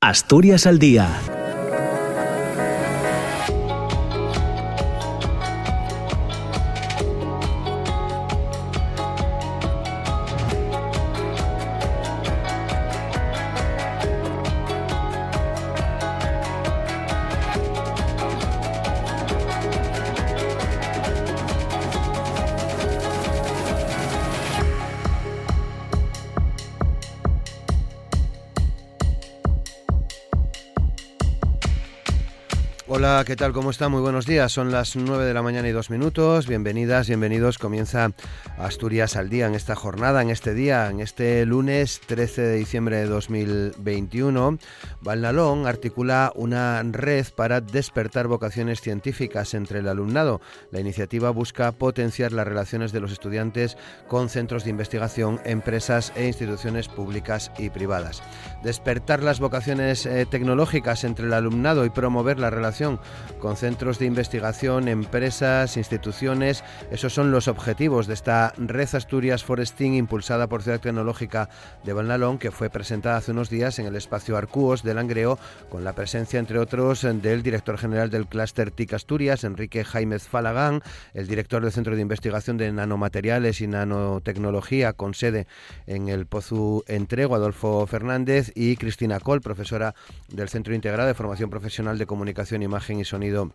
Asturias al día ¿qué tal? ¿Cómo está? Muy buenos días. Son las 9 de la mañana y dos minutos. Bienvenidas, bienvenidos. Comienza Asturias al día en esta jornada, en este día, en este lunes 13 de diciembre de 2021. Valnalón articula una red para despertar vocaciones científicas entre el alumnado. La iniciativa busca potenciar las relaciones de los estudiantes con centros de investigación, empresas e instituciones públicas y privadas. Despertar las vocaciones eh, tecnológicas entre el alumnado y promover la relación con centros de investigación, empresas, instituciones. Esos son los objetivos de esta Red Asturias Foresting impulsada por Ciudad Tecnológica de Balnalón, que fue presentada hace unos días en el espacio Arcúos de Langreo, con la presencia, entre otros, del director general del clúster TIC Asturias, Enrique Jaimez Falagán, el director del Centro de Investigación de Nanomateriales y Nanotecnología, con sede en el Pozu Entrego, Adolfo Fernández, y Cristina Col, profesora del Centro Integrado de Formación Profesional de Comunicación imagen y sonido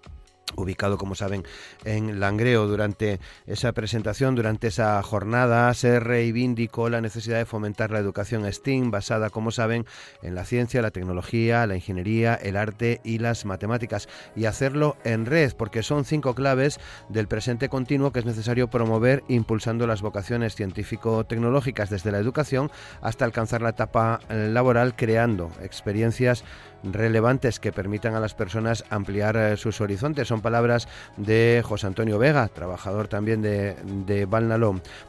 ubicado, como saben, en Langreo. Durante esa presentación, durante esa jornada, se reivindicó la necesidad de fomentar la educación STEAM, basada, como saben, en la ciencia, la tecnología, la ingeniería, el arte y las matemáticas, y hacerlo en red, porque son cinco claves del presente continuo que es necesario promover, impulsando las vocaciones científico-tecnológicas desde la educación hasta alcanzar la etapa laboral, creando experiencias relevantes que permitan a las personas ampliar eh, sus horizontes. Son palabras de José Antonio Vega, trabajador también de, de.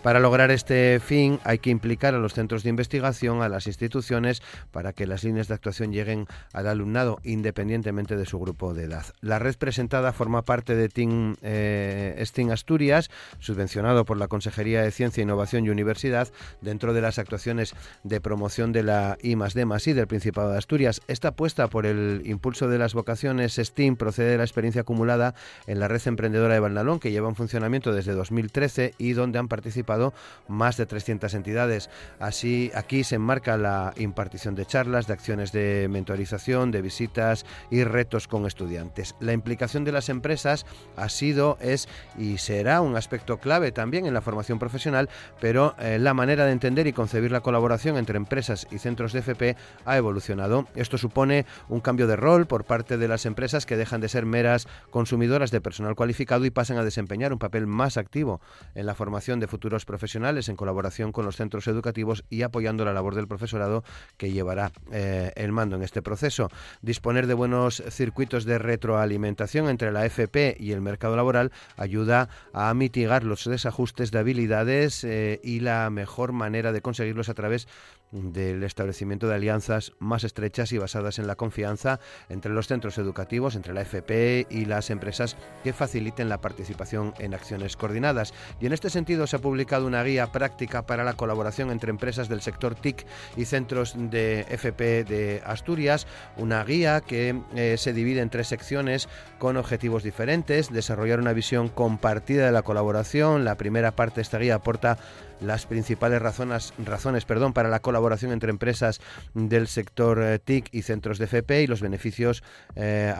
Para lograr este fin hay que implicar a los centros de investigación, a las instituciones, para que las líneas de actuación lleguen al alumnado independientemente de su grupo de edad. La red presentada forma parte de Team eh, Asturias, subvencionado por la Consejería de Ciencia, Innovación y Universidad, dentro de las actuaciones de promoción de la I D del Principado de Asturias. Esta puesta por el impulso de las vocaciones STEAM procede de la experiencia acumulada en la red emprendedora de Balnalón, que lleva en funcionamiento desde 2013 y donde han participado más de 300 entidades. Así, aquí se enmarca la impartición de charlas, de acciones de mentorización, de visitas y retos con estudiantes. La implicación de las empresas ha sido, es y será un aspecto clave también en la formación profesional, pero eh, la manera de entender y concebir la colaboración entre empresas y centros de FP ha evolucionado. Esto supone un cambio de rol por parte de las empresas que dejan de ser meras consumidoras de personal cualificado y pasan a desempeñar un papel más activo en la formación de futuros profesionales en colaboración con los centros educativos y apoyando la labor del profesorado que llevará eh, el mando en este proceso. Disponer de buenos circuitos de retroalimentación entre la FP y el mercado laboral ayuda a mitigar los desajustes de habilidades eh, y la mejor manera de conseguirlos a través del establecimiento de alianzas más estrechas y basadas en la confianza entre los centros educativos, entre la FP y las empresas que faciliten la participación en acciones coordinadas. Y en este sentido se ha publicado una guía práctica para la colaboración entre empresas del sector TIC y centros de FP de Asturias, una guía que eh, se divide en tres secciones con objetivos diferentes, desarrollar una visión compartida de la colaboración. La primera parte de esta guía aporta las principales razones, razones perdón, para la colaboración entre empresas del sector eh, TIC y centros de FP y los beneficios eh,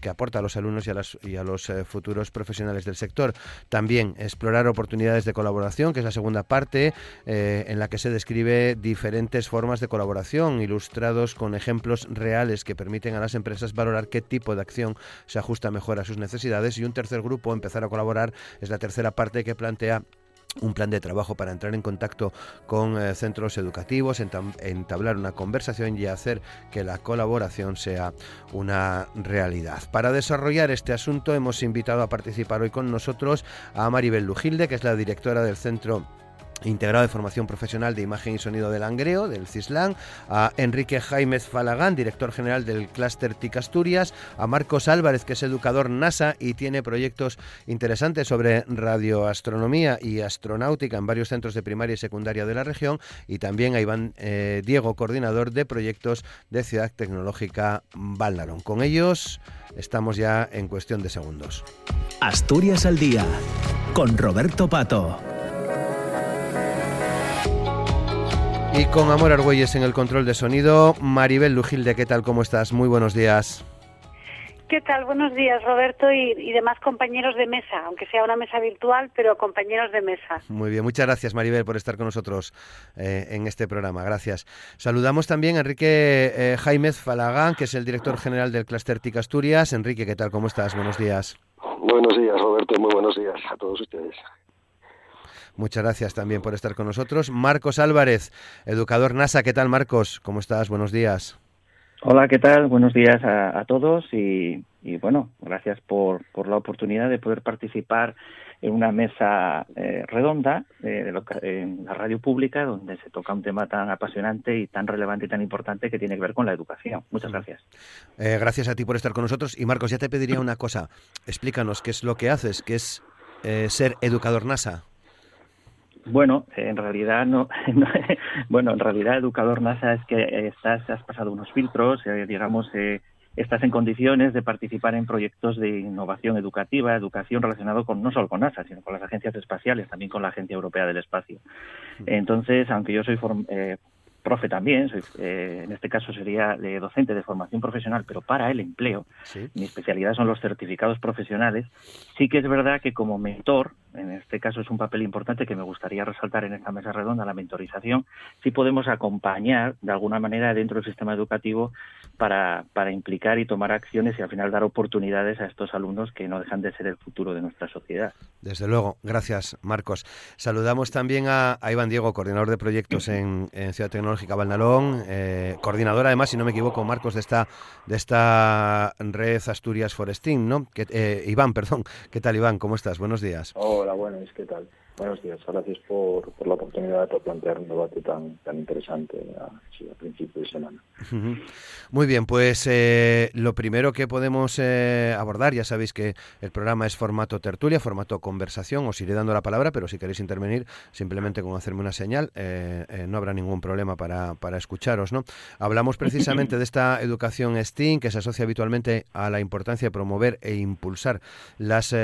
que aporta a los alumnos y a, las, y a los eh, futuros profesionales del sector. También explorar oportunidades de colaboración, que es la segunda parte, en la que se describe diferentes formas de colaboración, ilustrados con ejemplos reales que permiten a las empresas valorar qué tipo de acción se ajusta mejor a sus necesidades. Y un tercer grupo, empezar a colaborar, es la tercera parte que plantea un plan de trabajo para entrar en contacto con eh, centros educativos, entablar una conversación y hacer que la colaboración sea una realidad. Para desarrollar este asunto hemos invitado a participar hoy con nosotros a Maribel Lujilde, que es la directora del Centro integrado de formación profesional de imagen y sonido del Langreo, del CISLAN, a Enrique Jaimez Falagán, director general del clúster TIC Asturias, a Marcos Álvarez, que es educador NASA y tiene proyectos interesantes sobre radioastronomía y astronáutica en varios centros de primaria y secundaria de la región, y también a Iván eh, Diego, coordinador de proyectos de Ciudad Tecnológica Valnarón. Con ellos estamos ya en cuestión de segundos. Asturias al día, con Roberto Pato. Y con Amor Argüelles en el control de sonido, Maribel Lujilde, ¿qué tal? ¿Cómo estás? Muy buenos días. ¿Qué tal? Buenos días, Roberto, y, demás compañeros de mesa, aunque sea una mesa virtual, pero compañeros de mesa. Muy bien, muchas gracias, Maribel, por estar con nosotros eh, en este programa. Gracias. Saludamos también a Enrique eh, Jaimez Falagán, que es el director general del Cluster TIC Asturias. Enrique, ¿qué tal? ¿Cómo estás? Buenos días. Buenos días, Roberto. Muy buenos días a todos ustedes. Muchas gracias también por estar con nosotros. Marcos Álvarez, educador NASA. ¿Qué tal, Marcos? ¿Cómo estás? Buenos días. Hola, ¿qué tal? Buenos días a, todos y, bueno, gracias por, la oportunidad de poder participar en una mesa eh, redonda eh, en la radio pública donde se toca un tema tan apasionante y tan relevante y tan importante que tiene que ver con la educación. Muchas gracias. Eh, gracias a ti por estar con nosotros. Y Marcos, ya te pediría una cosa. Explícanos qué es lo que haces, qué es ser educador NASA. Bueno, en realidad no, bueno, en realidad educador NASA es que estás, has pasado unos filtros, eh, digamos, eh, estás en condiciones de participar en proyectos de innovación educativa, educación relacionado con no solo con NASA, sino con las agencias espaciales, también con la Agencia Europea del Espacio. Entonces, aunque yo soy eh, profe también, soy, eh, en este caso sería de docente de formación profesional, pero para el empleo, mi especialidad son los certificados profesionales, sí que es verdad que como mentor, en este caso es un papel importante que me gustaría resaltar en esta mesa redonda, la mentorización, sí podemos acompañar de alguna manera dentro del sistema educativo para, para implicar y tomar acciones y al final dar oportunidades a estos alumnos que no dejan de ser el futuro de nuestra sociedad. Desde luego, gracias Marcos. Saludamos también a, Iván Diego, coordinador de proyectos en, en Ciudad Tecnológica Tecnológica Valnalón, eh, coordinadora además, si no me equivoco, Marcos, de esta, de esta red Asturias Forestín, ¿no? Que, eh, Iván, perdón. ¿Qué tal, Iván? ¿Cómo estás? Buenos días. Hola, buenos, ¿qué tal? Buenos días, gracias por, por la oportunidad de plantear un debate tan, tan interesante a, principio de semana. Muy bien, pues eh, lo primero que podemos eh, abordar, ya sabéis que el programa es formato tertulia, formato conversación, os iré dando la palabra, pero si queréis intervenir, simplemente con hacerme una señal, eh, no habrá ningún problema para, para escucharos. ¿no? Hablamos precisamente de esta educación STEAM que se asocia habitualmente a la importancia de promover e impulsar las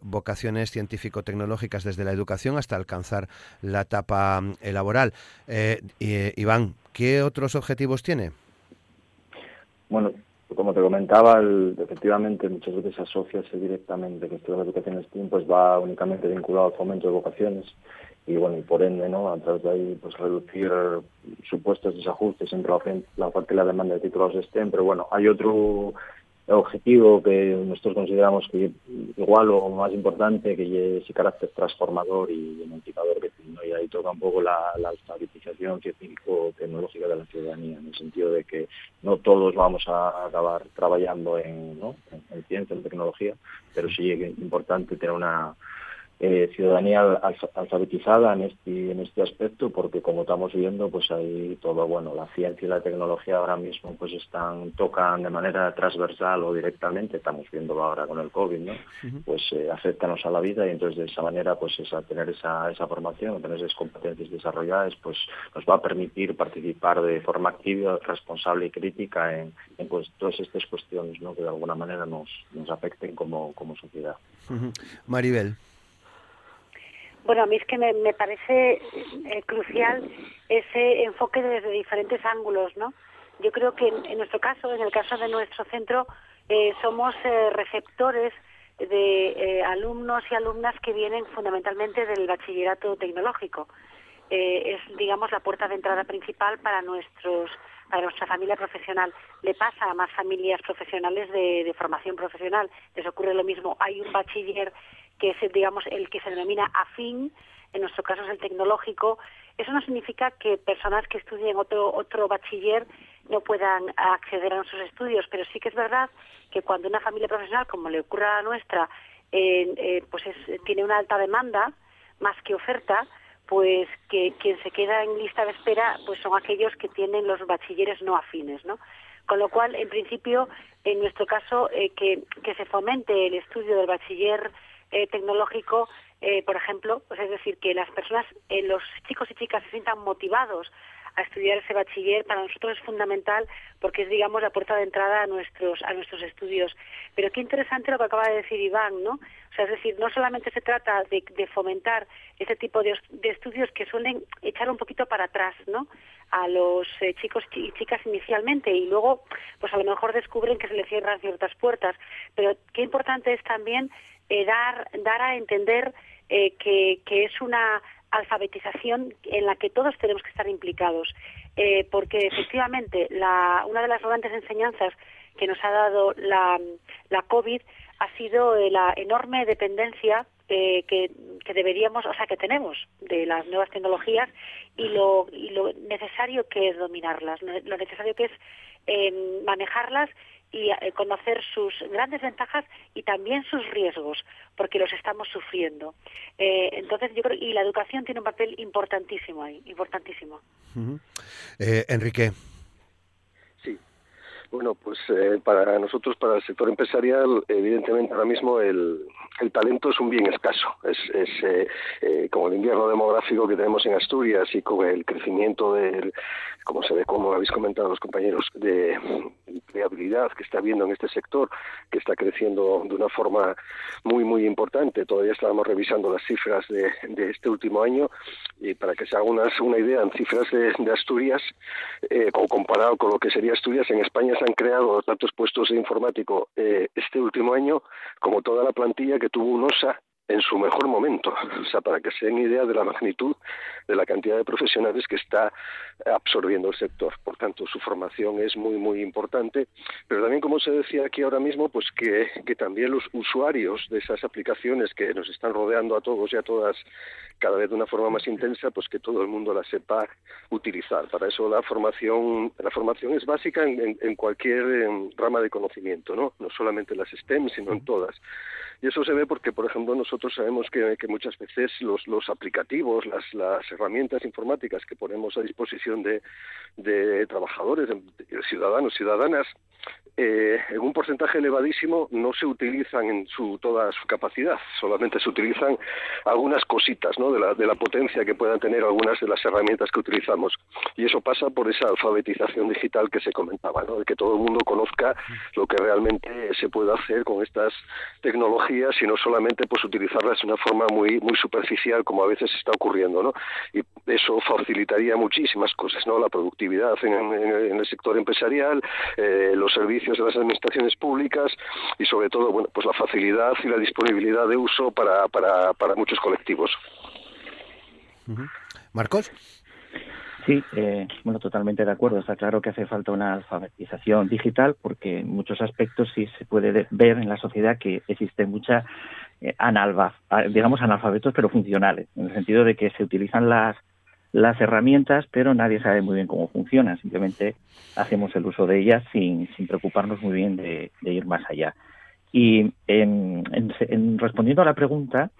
vocaciones científico-tecnológicas desde la educación hasta alcanzar la etapa mm, laboral. Eh, Iván, ¿qué otros objetivos tiene? Bueno, como te comentaba, efectivamente muchas veces asociarse directamente que esto de la educación STEAM pues va únicamente vinculado al fomento de vocaciones y bueno y por ende no a través de ahí pues reducir supuestos desajustes entre la, oferta y la demanda de títulos STEM pero bueno hay otro objetivo que nosotros consideramos que igual o más importante que es ese carácter transformador y emancipador que tiene y ahí toca un poco la, la alfabetización científico-tecnológica de la ciudadanía en el sentido de que no todos vamos a acabar trabajando ¿no? en ciencia, en tecnología pero sí es importante tener una eh, ciudadanía alfabetizada en este, en este aspecto, porque como estamos viendo, pues ahí todo, bueno, la ciencia y la tecnología ahora mismo pues están, tocan de manera transversal o directamente, estamos viendo ahora con el COVID, ¿no? Pues eh, afectanos a la vida y entonces de esa manera, pues esa, tener esa, esa formación, tener esas competencias desarrolladas, pues nos va a permitir participar de forma activa, responsable y crítica en, en pues todas estas cuestiones, ¿no? Que de alguna manera nos, nos afecten como, como sociedad. Maribel. Bueno, a mí es que me, parece eh, crucial ese enfoque desde diferentes ángulos, ¿no? Yo creo que en, nuestro caso, en el caso de nuestro centro, eh, somos eh, receptores de alumnos y alumnas que vienen fundamentalmente del bachillerato tecnológico. es, digamos, la puerta de entrada principal para nuestros para nuestra familia profesional. Le pasa a más familias profesionales de formación profesional. Les ocurre lo mismo. Hay un bachiller que es, digamos, el que se denomina afín, en nuestro caso es el tecnológico. Eso no significa que personas que estudien otro, otro bachiller no puedan acceder a sus estudios, pero sí que es verdad que cuando una familia profesional, como le ocurre a la nuestra, eh, pues tiene una alta demanda, más que oferta, pues que quien se queda en lista de espera pues son aquellos que tienen los bachilleres no afines, ¿no? Con lo cual, en principio, en nuestro caso, eh, que, que se fomente el estudio del bachiller eh, tecnológico, eh, por ejemplo, pues es decir, que las personas, los chicos y chicas se sientan motivados a estudiar ese bachiller para nosotros es fundamental porque es digamos la puerta de entrada a nuestros a nuestros estudios. Pero qué interesante lo que acaba de decir Iván no o sea es decir no solamente se trata de, fomentar ese tipo de, estudios que suelen echar un poquito para atrás no a los eh, chicos y chicas inicialmente y luego pues a lo mejor descubren que se les cierran ciertas puertas. Pero qué importante es también eh, dar dar a entender eh, que, que es una alfabetización en la que todos tenemos que estar implicados, eh, porque efectivamente una de las grandes enseñanzas que nos ha dado la, la COVID ha sido la enorme dependencia que, que, deberíamos, o sea, que tenemos de las nuevas tecnologías y lo, y lo necesario que es dominarlas, lo necesario que es manejarlas y eh, conocer sus grandes ventajas y también sus riesgos, porque los estamos sufriendo. Eh, entonces, yo creo y la educación tiene un papel importantísimo ahí, importantísimo. Eh, Enrique. Sí. Bueno, pues para nosotros, para el sector empresarial, evidentemente ahora mismo el, el talento es un bien escaso. Es, es como el invierno demográfico que tenemos en Asturias y con el crecimiento del, como se ve, como habéis comentado los compañeros, de, habilidad que está habiendo en este sector, que está creciendo de una forma muy, muy importante. Todavía estábamos revisando las cifras de, de este último año y para que se haga una, una idea, en cifras de, de Asturias, eh, comparado con lo que sería Asturias, en España se han creado tantos puestos de informático eh, este último año como toda la plantilla que tuvo un OSA en su mejor momento, o sea, para que se den idea de la magnitud de la cantidad de profesionales que está absorbiendo el sector. Por tanto, su formación es muy, muy importante, pero también, como se decía aquí ahora mismo, pues que, que también los usuarios de esas aplicaciones que nos están rodeando a todos y a todas cada vez de una forma más intensa, pues que todo el mundo la sepa utilizar. Para eso la formación, la formación es básica en, en, cualquier rama de conocimiento, ¿no? No solamente en las STEM, sino en todas. Y eso se ve porque, por ejemplo, nosotros sabemos que, que muchas veces los, los aplicativos, las, las herramientas informáticas que ponemos a disposición de, de trabajadores, de ciudadanos, ciudadanas, eh, en un porcentaje elevadísimo no se utilizan en su, toda su capacidad, solamente se utilizan algunas cositas ¿no? de, la, de la potencia que puedan tener algunas de las herramientas que utilizamos. Y eso pasa por esa alfabetización digital que se comentaba, ¿no? de que todo el mundo conozca lo que realmente se puede hacer con estas tecnologías y no solamente pues utilizarlas de una forma muy, muy superficial como a veces está ocurriendo. ¿no? Y eso facilitaría muchísimas cosas, ¿no? la productividad en, en, en el sector empresarial, eh, los servicios de las administraciones públicas y sobre todo bueno pues la facilidad y la disponibilidad de uso para, para, para muchos colectivos. Marcos. Sí, eh, bueno, totalmente de acuerdo. Está claro que hace falta una alfabetización digital porque en muchos aspectos sí se puede ver en la sociedad que existe mucha analfa, digamos analfabetos pero funcionales, en el sentido de que se utilizan las las herramientas, pero nadie sabe muy bien cómo funcionan. Simplemente hacemos el uso de ellas sin, sin preocuparnos muy bien de, ir más allá. Y en, en, en, respondiendo a la pregunta,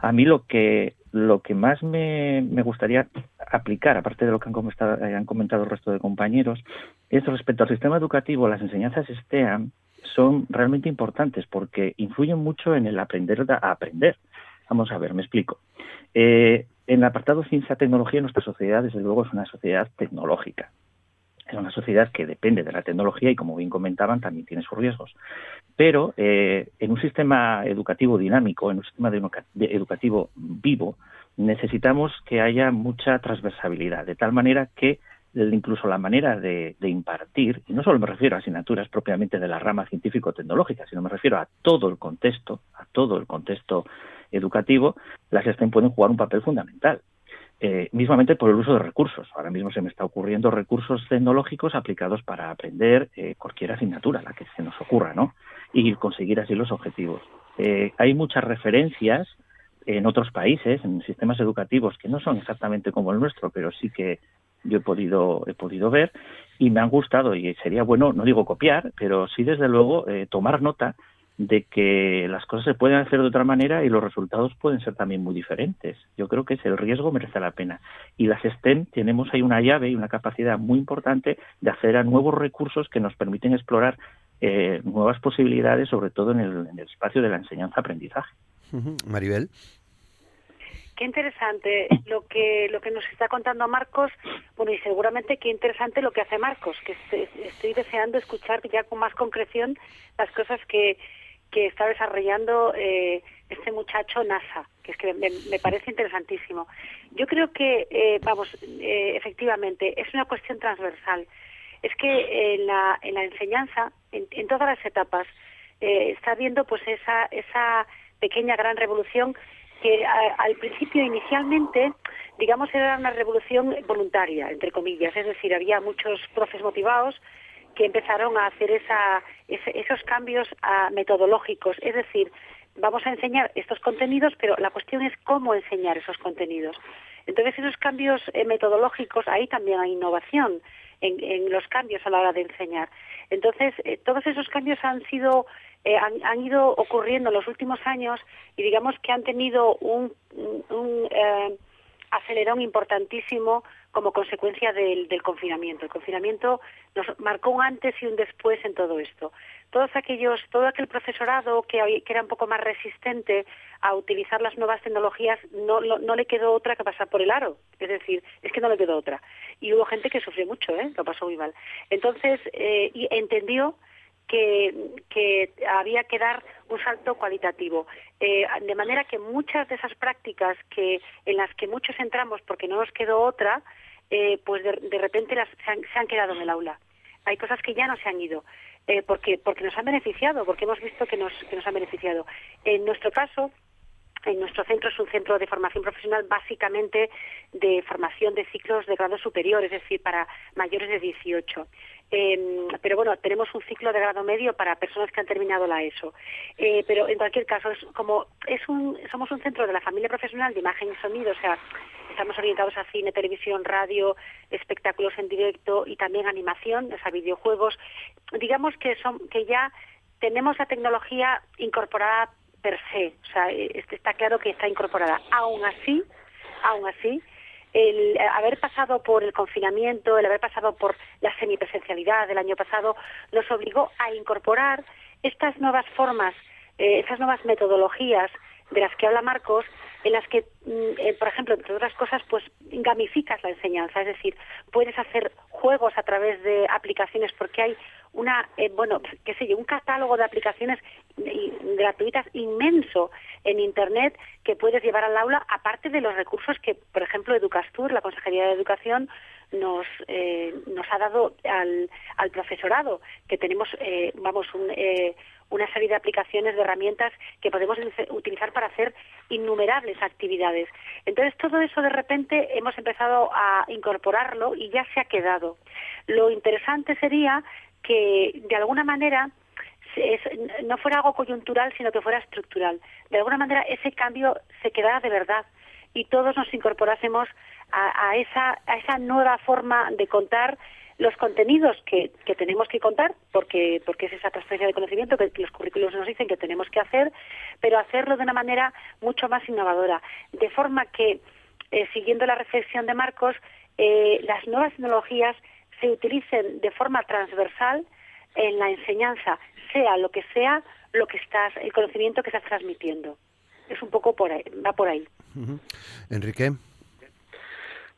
a mí lo que lo que más me, me gustaría aplicar, aparte de lo que han comentado, han comentado el resto de compañeros, es respecto al sistema educativo, las enseñanzas STEAM son realmente importantes porque influyen mucho en el aprender a aprender. Vamos a ver, me explico. Eh, en el apartado ciencia-tecnología, nuestra sociedad, desde luego, es una sociedad tecnológica. Es una sociedad que depende de la tecnología y, como bien comentaban, también tiene sus riesgos. Pero eh, en un sistema educativo dinámico, en un sistema educativo vivo, necesitamos que haya mucha transversabilidad, de tal manera que incluso la manera de, impartir, y no solo me refiero a asignaturas propiamente de la rama científico-tecnológica, sino me refiero a todo el contexto, a todo el contexto educativo, las STEM pueden jugar un papel fundamental. Eh, mismamente por el uso de recursos. Ahora mismo se me está ocurriendo recursos tecnológicos aplicados para aprender eh, cualquier asignatura, la que se nos ocurra, ¿no? Y conseguir así los objetivos. Eh, hay muchas referencias en otros países, en sistemas educativos que no son exactamente como el nuestro, pero sí que yo he podido, he podido ver y me han gustado y sería bueno, no digo copiar, pero sí desde luego tomar nota de que las cosas se pueden hacer de otra manera y los resultados pueden ser también muy diferentes. Yo creo que es el riesgo merece la pena. Y las STEM tenemos ahí una llave y una capacidad muy importante de acceder a nuevos recursos que nos permiten explorar eh, nuevas posibilidades, sobre todo en el, en el espacio de la enseñanza-aprendizaje. Maribel. Qué interesante lo que lo que nos está contando Marcos. Bueno, y seguramente qué interesante lo que hace Marcos, que estoy deseando escuchar ya con más concreción las cosas que, que está desarrollando eh, este muchacho NASA, que es que me, parece interesantísimo. Yo creo que, eh, vamos, eh, efectivamente, es una cuestión transversal. Es que en la, en la enseñanza, en, en todas las etapas, está habiendo pues esa, esa pequeña gran revolución que al principio inicialmente digamos era una revolución voluntaria entre comillas es decir había muchos profes motivados que empezaron a hacer esa, esos cambios a, metodológicos, es decir, vamos a enseñar estos contenidos, pero la cuestión es cómo enseñar esos contenidos. Entonces, esos cambios eh, metodológicos, ahí también hay innovación en, los cambios a la hora de enseñar. Entonces, eh, todos esos cambios han sido, eh, han, ido ocurriendo en los últimos años y digamos que han tenido un, un acelerón importantísimo como consecuencia del, confinamiento. El confinamiento nos marcó un antes y un después en todo esto. Todos aquellos, todo aquel profesorado que, era un poco más resistente a utilizar las nuevas tecnologías, no, no, le quedó otra que pasar por el aro. Es decir, es que no le quedó otra. Y hubo gente que sufrió mucho, ¿eh? lo pasó muy mal. Entonces, eh, y entendió que, había que dar un salto cualitativo. Eh, de manera que muchas de esas prácticas que, en las que muchos entramos porque no nos quedó otra, eh, pues de, repente las, se, han, quedado en el aula. Hay cosas que ya no se han ido. Eh, porque, porque nos han beneficiado, porque hemos visto que nos, que nos han beneficiado. En nuestro caso, en nuestro centro es un centro de formación profesional básicamente de formación de ciclos de grado superior, es decir, para mayores de 18. Em, pero bueno, tenemos un ciclo de grado medio para personas que han terminado la ESO. Eh, pero en cualquier caso, es como es un, somos un centro de la familia profesional de imagen y sonido, o sea, estamos orientados a cine, televisión, radio, espectáculos en directo y también animación, o sea, videojuegos. Digamos que son que ya tenemos la tecnología incorporada per se, o sea, este, está claro que está incorporada. Aún así, aún así, el haber pasado por el confinamiento, el haber pasado por la semipresencialidad del año pasado, nos obligó a incorporar estas nuevas formas, eh, estas nuevas metodologías de las que habla Marcos, en las que, mm, eh, por ejemplo, entre otras cosas, pues gamificas la enseñanza, es decir, puedes hacer juegos a través de aplicaciones porque hay una, eh, bueno, qué sé yo, un catálogo de aplicaciones gratuitas inmenso en Internet que puedes llevar al aula, aparte de los recursos que, por ejemplo, Educastur, la Consejería de Educación, nos, eh, nos ha dado al, al profesorado, que tenemos, eh, vamos, un, una serie de aplicaciones, de herramientas que podemos utilizar para hacer innumerables actividades. Entonces, todo eso de repente hemos empezado a incorporarlo y ya se ha quedado. Lo interesante sería que de alguna manera no fuera algo coyuntural, sino que fuera estructural. De alguna manera ese cambio se quedara de verdad y todos nos incorporásemos a, esa, nueva forma de contar los contenidos que, que, tenemos que contar, porque, porque es esa transferencia de conocimiento que los currículos nos dicen que tenemos que hacer, pero hacerlo de una manera mucho más innovadora, de forma que, eh, siguiendo la reflexión de Marcos, eh, las nuevas tecnologías se utilicen de forma transversal en la enseñanza, sea lo que sea lo que estás, el conocimiento que estás transmitiendo. Es un poco por ahí, va por ahí. Enrique.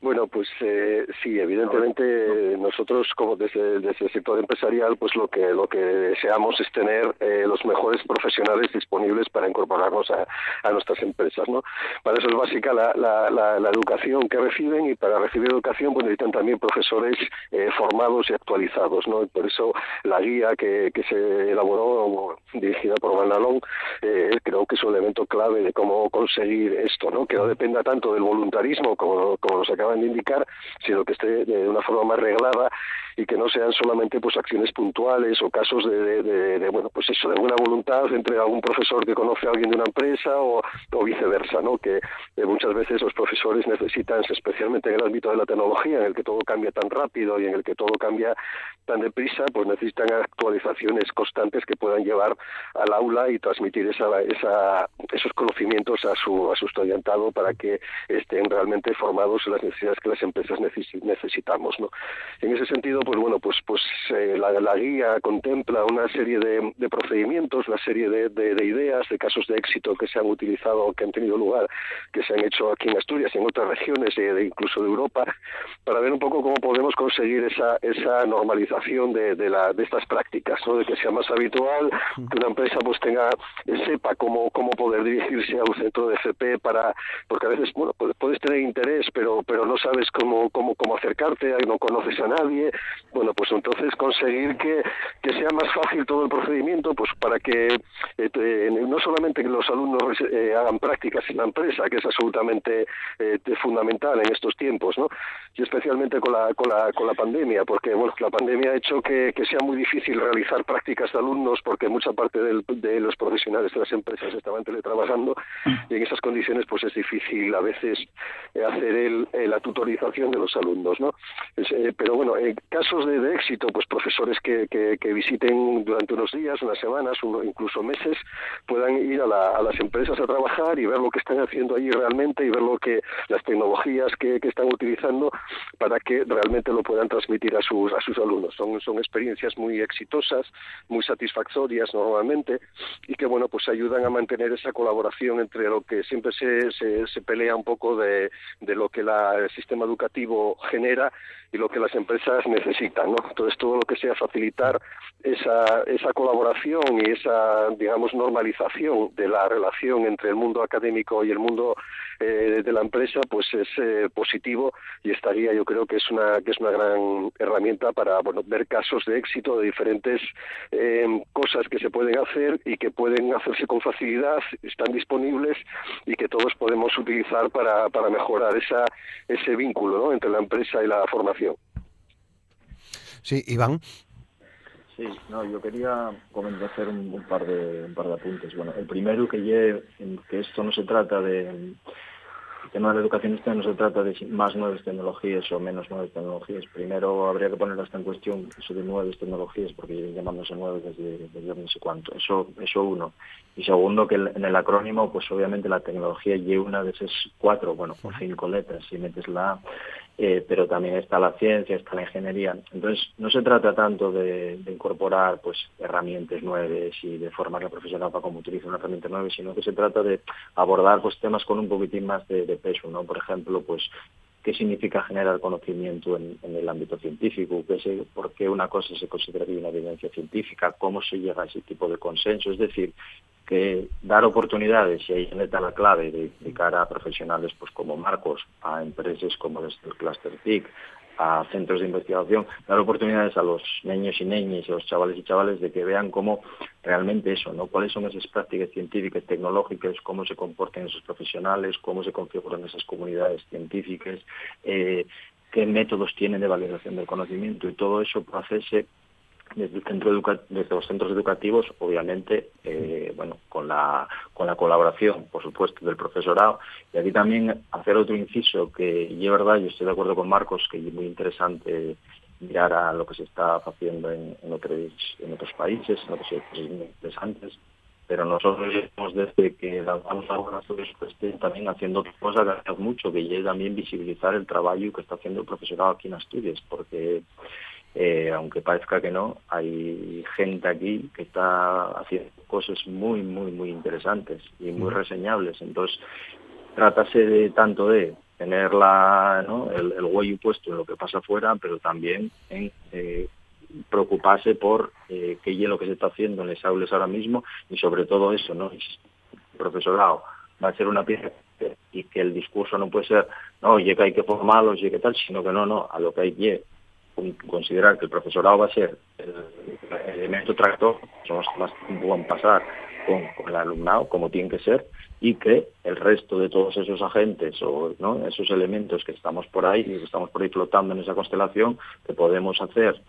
Bueno, pues eh, sí, evidentemente nosotros como desde, desde, el sector empresarial, pues lo que lo que deseamos es tener eh, los mejores profesionales disponibles para incorporarnos a, a, nuestras empresas, ¿no? Para eso es básica la, la, la, educación que reciben y para recibir educación pues necesitan también profesores eh, formados y actualizados, ¿no? Por eso la guía que, que se elaboró dirigida por Van eh, creo que es un elemento clave de cómo conseguir esto, ¿no? Que no dependa tanto del voluntarismo como, como nos acaba de indicar, sino que esté de una forma más reglada y que no sean solamente pues acciones puntuales o casos de, de, bueno pues eso de buena voluntad entre algún profesor que conoce a alguien de una empresa o, viceversa no que muchas veces los profesores necesitan especialmente en el ámbito de la tecnología en el que todo cambia tan rápido y en el que todo cambia tan deprisa pues necesitan actualizaciones constantes que puedan llevar al aula y transmitir esa, esa, esos conocimientos a su, a su estudiantado para que estén realmente formados en las necesidades que las empresas necesitamos. ¿no? En ese sentido, pues bueno, pues, pues eh, la, guía contempla una serie de, procedimientos, una serie de, de, ideas, de casos de éxito que se han utilizado, que han tenido lugar, que se han hecho aquí en Asturias y en otras regiones, de, incluso de Europa, para ver un poco cómo podemos conseguir esa, esa normalización de, la, de estas prácticas, ¿no? de que sea más habitual, que una empresa pues tenga, sepa cómo, cómo poder dirigirse a un centro de FP para, porque a veces, bueno, puedes tener interés, pero, pero no sabes cómo, cómo, cómo acercarte, no conoces a nadie, bueno, pues entonces conseguir que, que sea más fácil todo el procedimiento, pues para que eh, no solamente que los alumnos eh, hagan prácticas en la empresa, que es absolutamente eh, fundamental en estos tiempos, ¿no? Y especialmente con la, con la, con la pandemia, porque, bueno, la pandemia ha hecho que, que sea muy difícil realizar prácticas de alumnos porque mucha parte del, de los profesionales de las empresas estaban teletrabajando y en esas condiciones pues es difícil a veces eh, hacer el, eh, la tutorización de los alumnos, ¿no? Eh, pero bueno, en casos de, éxito, pues profesores que, que, visiten durante unos días, unas semanas, uno, incluso meses, puedan ir a, la, a, las empresas a trabajar y ver lo que están haciendo allí realmente y ver lo que las tecnologías que, que están utilizando para que realmente lo puedan transmitir a sus a sus alumnos. Son, son experiencias muy exitosas, muy satisfactorias normalmente y que bueno pues ayudan a mantener esa colaboración entre lo que siempre se, se, se pelea un poco de, de lo que la, el sistema educativo genera y lo que las empresas necesitan, ¿no? Entonces todo lo que sea facilitar esa, esa colaboración y esa, digamos, normalización de la relación entre el mundo académico y el mundo eh, de la empresa, pues es eh, positivo y estaría, yo creo que es una que es una gran herramienta para bueno, ver casos de éxito de diferentes eh, cosas que se pueden hacer y que pueden hacerse con facilidad, están disponibles y que todos podemos utilizar para, para mejorar esa, ese vínculo ¿no? entre la empresa y la formación. Sí, Iván. Sí, no, yo quería comentar hacer un, un, par de un par de apuntes. Bueno, el primero que lleve, que esto no se trata de el tema de la educación este no se trata de más nuevas tecnologías o menos nuevas tecnologías. Primero habría que poner hasta en cuestión eso de nuevas tecnologías, porque llevan llamándose nuevas desde, desde no sé cuánto. Eso, eso uno. Y segundo, que en el acrónimo, pues obviamente la tecnología lleva una de esas cuatro, bueno, o cinco letras, si metes la eh, pero también está la ciencia, está la ingeniería. Entonces, no se trata tanto de, de incorporar pues herramientas nuevas y de formar la profesional para cómo utiliza una herramienta nueva, sino que se trata de abordar pues temas con un poquitín más de, de peso, ¿no? Por ejemplo, pues qué significa generar conocimiento en, el ámbito científico, qué se, por qué una cosa se consideraría una evidencia científica, cómo se llega a ese tipo de consenso, es decir, que dar oportunidades, y ahí está la clave de, de a profesionales pues como Marcos, a empresas como el Cluster TIC, a centros de investigación, dar oportunidades a los niños y niñas, a los chavales y chavales de que vean cómo realmente eso, ¿no? Cuáles son esas prácticas científicas, tecnológicas, cómo se comportan esos profesionales, cómo se configuran esas comunidades científicas, eh, qué métodos tienen de validación del conocimiento y todo eso puede hacerse desde, los centros educativos, obviamente, eh, bueno, con la, con la colaboración, por supuesto, del profesorado. Y aquí también hacer otro inciso, que y es verdad, yo estoy de acuerdo con Marcos, que es muy interesante mirar a lo que se está haciendo en, otros, en otros países, en otros países muy interesantes, pero nosotros desde que lanzamos algunas pues, también haciendo otra cosa que hacemos mucho, que es también visibilizar el trabajo que está haciendo el profesorado aquí en Asturias, porque eh, aunque parezca que no, hay gente aquí que está haciendo cosas muy, muy, muy interesantes y muy reseñables. Entonces, trátase de tanto de tener la, ¿no? el, el huello puesto en lo que pasa afuera, pero también en eh, preocuparse por eh, qué es lo que se está haciendo en las aulas ahora mismo y sobre todo eso, ¿no? El profesorado va a ser una pieza y que el discurso no puede ser, no, oye, que hay que formarlos y que tal, sino que no, no, a lo que hay que considerar que el profesorado va a ser el elemento tractor, son los que más tiempo van a pasar con, con, el alumnado, como tiene que ser, y que el resto de todos esos agentes o ¿no? esos elementos que estamos por ahí, que estamos por ahí flotando en esa constelación, que podemos hacer,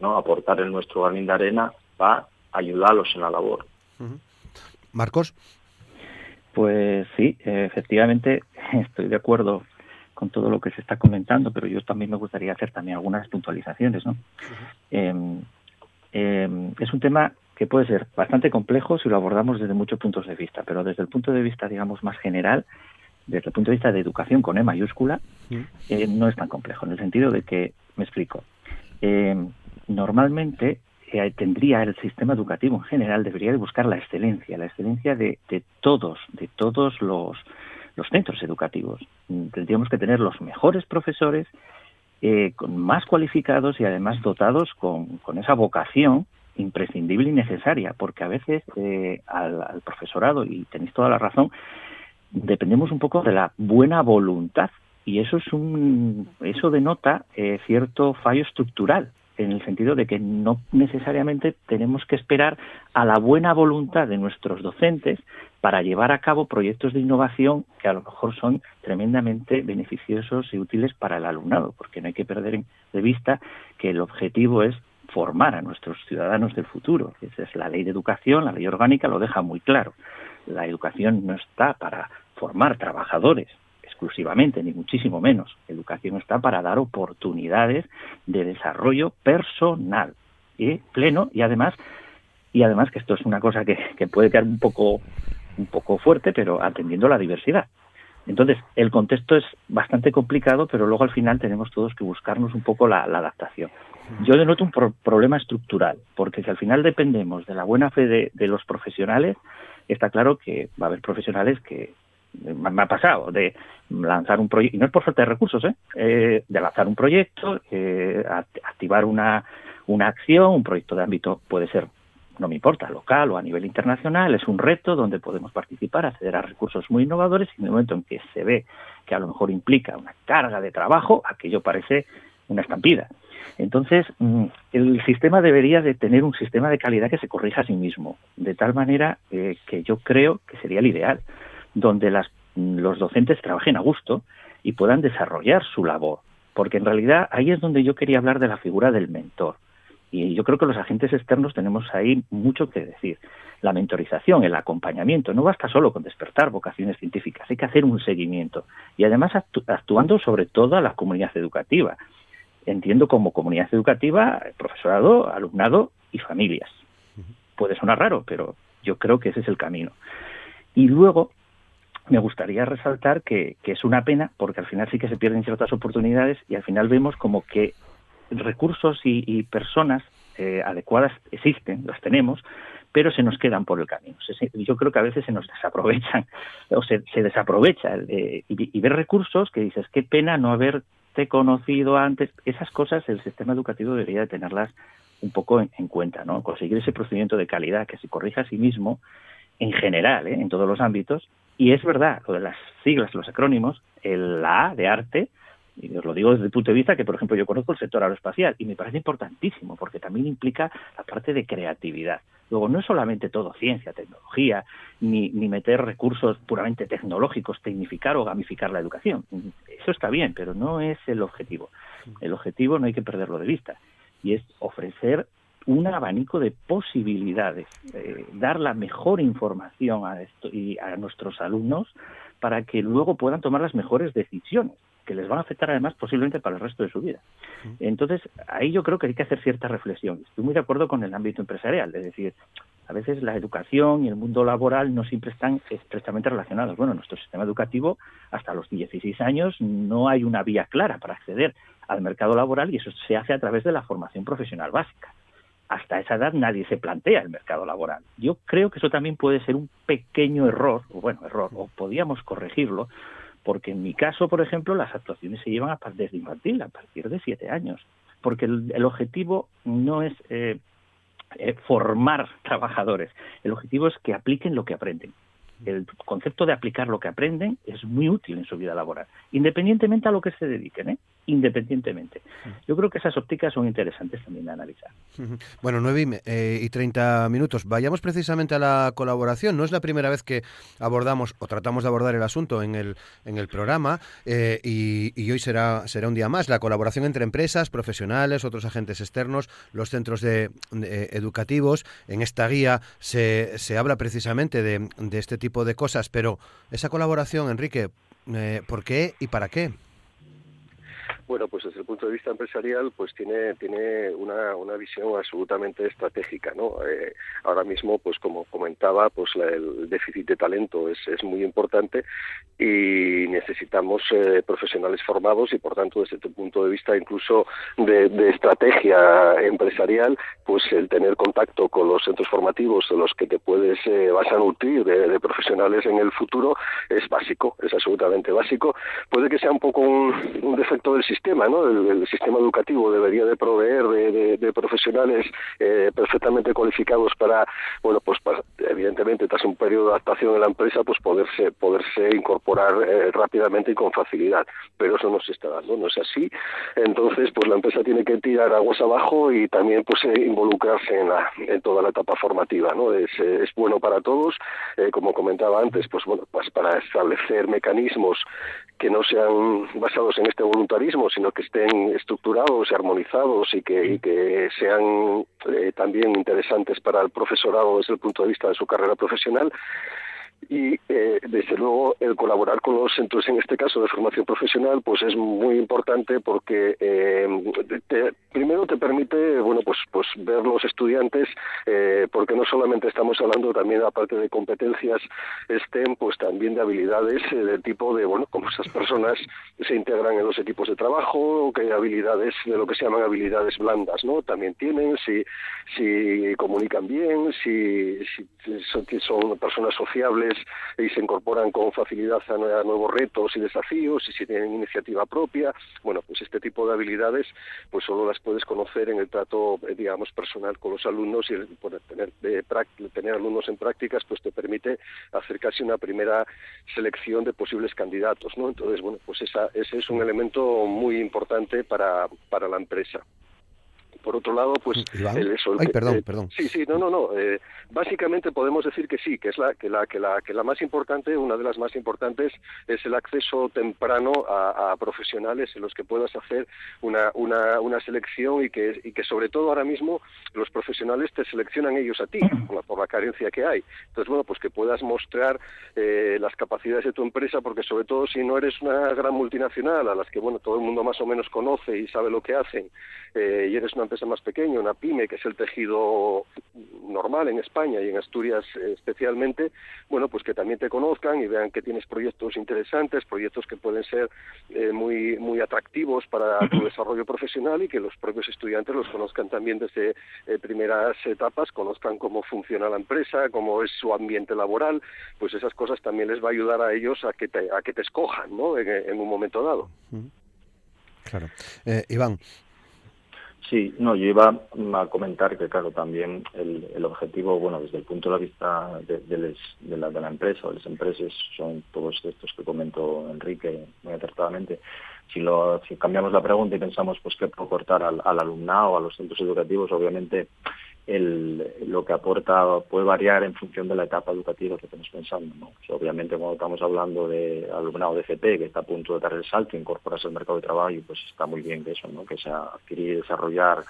¿no? aportar en nuestro granito de arena para ayudarlos en la labor. Marcos. Pues sí, efectivamente estoy de acuerdo con todo lo que se está comentando, pero yo también me gustaría hacer también algunas puntualizaciones. ¿no? eh, eh, es un tema que puede ser bastante complejo si lo abordamos desde muchos puntos de vista, pero desde el punto de vista, digamos, más general, desde el punto de vista de educación con E mayúscula, eh, no es tan complejo, en el sentido de que, me explico, eh, normalmente eh, tendría el sistema educativo en general, debería de buscar la excelencia, la excelencia de, de todos, de todos los, los centros educativos. Tendríamos que tener los mejores profesores, eh, con más cualificados y además dotados con, con, esa vocación imprescindible y necesaria, porque a veces eh, al, al, profesorado, y tenéis toda la razón, dependemos un poco de la buena voluntad y eso es un eso denota eh, cierto fallo estructural en el sentido de que no necesariamente tenemos que esperar a la buena voluntad de nuestros docentes para llevar a cabo proyectos de innovación que a lo mejor son tremendamente beneficiosos y útiles para el alumnado, porque no hay que perder de vista que el objetivo es formar a nuestros ciudadanos del futuro. Esa es la ley de educación, la ley orgánica lo deja muy claro. La educación no está para formar trabajadores, exclusivamente, ni muchísimo menos. Educación está para dar oportunidades de desarrollo personal y pleno y además y además que esto es una cosa que, que puede quedar un poco un poco fuerte, pero atendiendo la diversidad. Entonces, el contexto es bastante complicado, pero luego al final tenemos todos que buscarnos un poco la, la adaptación. Yo denoto un pro problema estructural, porque si al final dependemos de la buena fe de, de los profesionales, está claro que va a haber profesionales que, me ha pasado de lanzar un proyecto, y no es por falta de recursos, ¿eh? Eh, de lanzar un proyecto, eh, activar una, una acción, un proyecto de ámbito puede ser, no me importa, local o a nivel internacional, es un reto donde podemos participar, acceder a recursos muy innovadores y en el momento en que se ve que a lo mejor implica una carga de trabajo, aquello parece una estampida. Entonces, el sistema debería de tener un sistema de calidad que se corrija a sí mismo, de tal manera eh, que yo creo que sería el ideal donde las, los docentes trabajen a gusto y puedan desarrollar su labor. Porque en realidad ahí es donde yo quería hablar de la figura del mentor. Y yo creo que los agentes externos tenemos ahí mucho que decir. La mentorización, el acompañamiento, no basta solo con despertar vocaciones científicas, hay que hacer un seguimiento. Y además actu actuando sobre todo a la comunidad educativa. Entiendo como comunidad educativa, profesorado, alumnado y familias. Puede sonar raro, pero yo creo que ese es el camino. Y luego, me gustaría resaltar que, es una pena porque al final sí que se pierden ciertas oportunidades y al final vemos como que recursos y, y personas eh, adecuadas existen, las tenemos, pero se nos quedan por el camino. Yo creo que a veces se nos desaprovechan o se, se desaprovecha eh, y, y ver recursos que dices, qué pena no haberte conocido antes. Esas cosas el sistema educativo debería de tenerlas un poco en, en cuenta, ¿no? Conseguir ese procedimiento de calidad que se corrija a sí mismo en general, ¿eh? en todos los ámbitos, y es verdad, lo de las siglas, los acrónimos, el, la A de arte, y os lo digo desde el punto de vista que, por ejemplo, yo conozco el sector aeroespacial y me parece importantísimo porque también implica la parte de creatividad. Luego, no es solamente todo ciencia, tecnología, ni, ni meter recursos puramente tecnológicos, tecnificar o gamificar la educación. Eso está bien, pero no es el objetivo. El objetivo no hay que perderlo de vista y es ofrecer un abanico de posibilidades, eh, dar la mejor información a, esto, y a nuestros alumnos para que luego puedan tomar las mejores decisiones que les van a afectar además posiblemente para el resto de su vida. Entonces, ahí yo creo que hay que hacer cierta reflexión. Estoy muy de acuerdo con el ámbito empresarial, es decir, a veces la educación y el mundo laboral no siempre están estrechamente relacionados. Bueno, nuestro sistema educativo, hasta los 16 años, no hay una vía clara para acceder al mercado laboral y eso se hace a través de la formación profesional básica hasta esa edad nadie se plantea el mercado laboral. Yo creo que eso también puede ser un pequeño error, o bueno, error, o podíamos corregirlo, porque en mi caso, por ejemplo, las actuaciones se llevan a desde infantil, a partir de siete años, porque el, el objetivo no es eh, eh, formar trabajadores, el objetivo es que apliquen lo que aprenden. El concepto de aplicar lo que aprenden es muy útil en su vida laboral, independientemente a lo que se dediquen. ¿eh? Independientemente. Yo creo que esas ópticas son interesantes también de analizar. Bueno, 9 y 30 eh, minutos. Vayamos precisamente a la colaboración. No es la primera vez que abordamos o tratamos de abordar el asunto en el, en el programa eh, y, hoy será, será un día más. La colaboración entre empresas, profesionales, otros agentes externos, los centros de, educativos. En esta guía se, se habla precisamente de, de, este tipo de cosas, pero esa colaboración, Enrique, eh, ¿por qué y para qué? Bueno, pues desde el punto de vista empresarial, pues tiene tiene una, una visión absolutamente estratégica, ¿no? Eh, ahora mismo, pues como comentaba, pues el déficit de talento es, es muy importante y necesitamos eh, profesionales formados y, por tanto, desde tu punto de vista incluso de, estrategia empresarial, pues el tener contacto con los centros formativos de los que te puedes eh, vas a nutrir de, profesionales en el futuro es básico, es absolutamente básico. Puede que sea un poco un defecto del sistema sistema, ¿no? El, sistema educativo debería de proveer de, profesionales eh, perfectamente cualificados para, bueno, pues evidentemente tras un periodo de adaptación en la empresa, pues poderse poderse incorporar eh, rápidamente y con facilidad. Pero eso no se está dando, no es así. Entonces, pues la empresa tiene que tirar aguas abajo y también pues eh, involucrarse en, la, en toda la etapa formativa, ¿no? Es, es bueno para todos, como comentaba antes, pues bueno, pues para establecer mecanismos que no sean basados en este voluntarismo, sino que estén estructurados y armonizados y que, que sean eh, también interesantes para el profesorado desde el punto de vista de su carrera profesional y eh, desde luego el colaborar con los centros en este caso de formación profesional pues es muy importante porque eh, primero te permite bueno pues pues ver los estudiantes eh, porque no solamente estamos hablando también aparte de competencias STEM pues también de habilidades de tipo de bueno cómo esas personas se integran en los equipos de trabajo qué habilidades de lo que se llaman habilidades blandas no también tienen si si comunican bien si, si son personas sociables y se incorporan con facilidad a, nuevos retos y desafíos y si tienen iniciativa propia. Bueno, pues este tipo de habilidades pues solo las puedes conocer en el trato, eh, digamos, personal con los alumnos y por tener, tener alumnos en prácticas pues te permite hacer casi una primera selección de posibles candidatos, ¿no? Entonces, bueno, pues esa, ese es un elemento muy importante para, para la empresa por otro lado, pues el, eso, Ay, perdón, perdón. Sí, sí, no, no, no. Eh, básicamente podemos decir que sí, que es la que la que la que la más importante, una de las más importantes es el acceso temprano a, profesionales en los que puedas hacer una, una, una selección y que y que sobre todo ahora mismo los profesionales te seleccionan ellos a ti por la carencia que hay. Entonces, bueno, pues que puedas mostrar eh, las capacidades de tu empresa, porque sobre todo si no eres una gran multinacional a las que bueno todo el mundo más o menos conoce y sabe lo que hacen eh, y eres una empresa más pequeña, una pyme, que es el tejido normal en España y en Asturias eh, especialmente, bueno, pues que también te conozcan y vean que tienes proyectos interesantes, proyectos que pueden ser eh, muy, muy atractivos para tu desarrollo profesional y que los propios estudiantes los conozcan también desde eh, primeras etapas, conozcan cómo funciona la empresa, cómo es su ambiente laboral, pues esas cosas también les va a ayudar a ellos a que te, a que te escojan, ¿no? En, un momento dado. Claro. Iván, Sí, no, yo iba a comentar que, claro, también el, el objetivo, bueno, desde el punto de vista de, de, la, de la empresa o de las empresas, son todos estos que comentó Enrique muy acertadamente. Si, lo, si cambiamos la pregunta y pensamos, pues, qué puedo cortar al, al alumnado, a los centros educativos, obviamente el, lo que aporta puede variar en función de la etapa educativa que estemos pensando. ¿no? obviamente cuando estamos hablando de alumnado de FP que está a punto de dar el salto, incorporarse al mercado de trabajo, pues está muy bien que eso, ¿no? que sea adquirir y desarrollar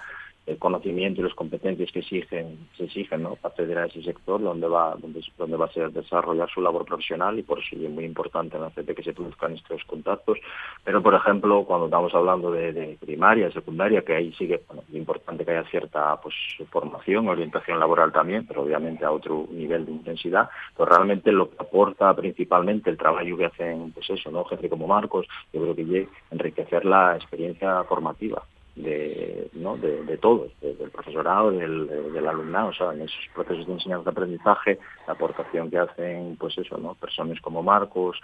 el conocimiento y las competencias que exigen, se exigen ¿no? para acceder a ese sector donde va, donde, va a ser desarrollar su labor profesional y por eso es muy importante en la CP que se produzcan estos contactos. Pero, por ejemplo, cuando estamos hablando de, primaria, secundaria, que ahí sigue importante que haya cierta pues, formación, orientación laboral también, pero obviamente a otro nivel de intensidad, pues realmente lo que aporta principalmente el trabajo que hacen, pues eso, ¿no? gente como Marcos, yo creo que enriquecer la experiencia formativa de, ¿no? de, de todos, del profesorado, del, del, alumnado, o sea, en esos procesos de enseñanza-aprendizaje, la aportación que hacen, pues eso, ¿no? Personas como Marcos,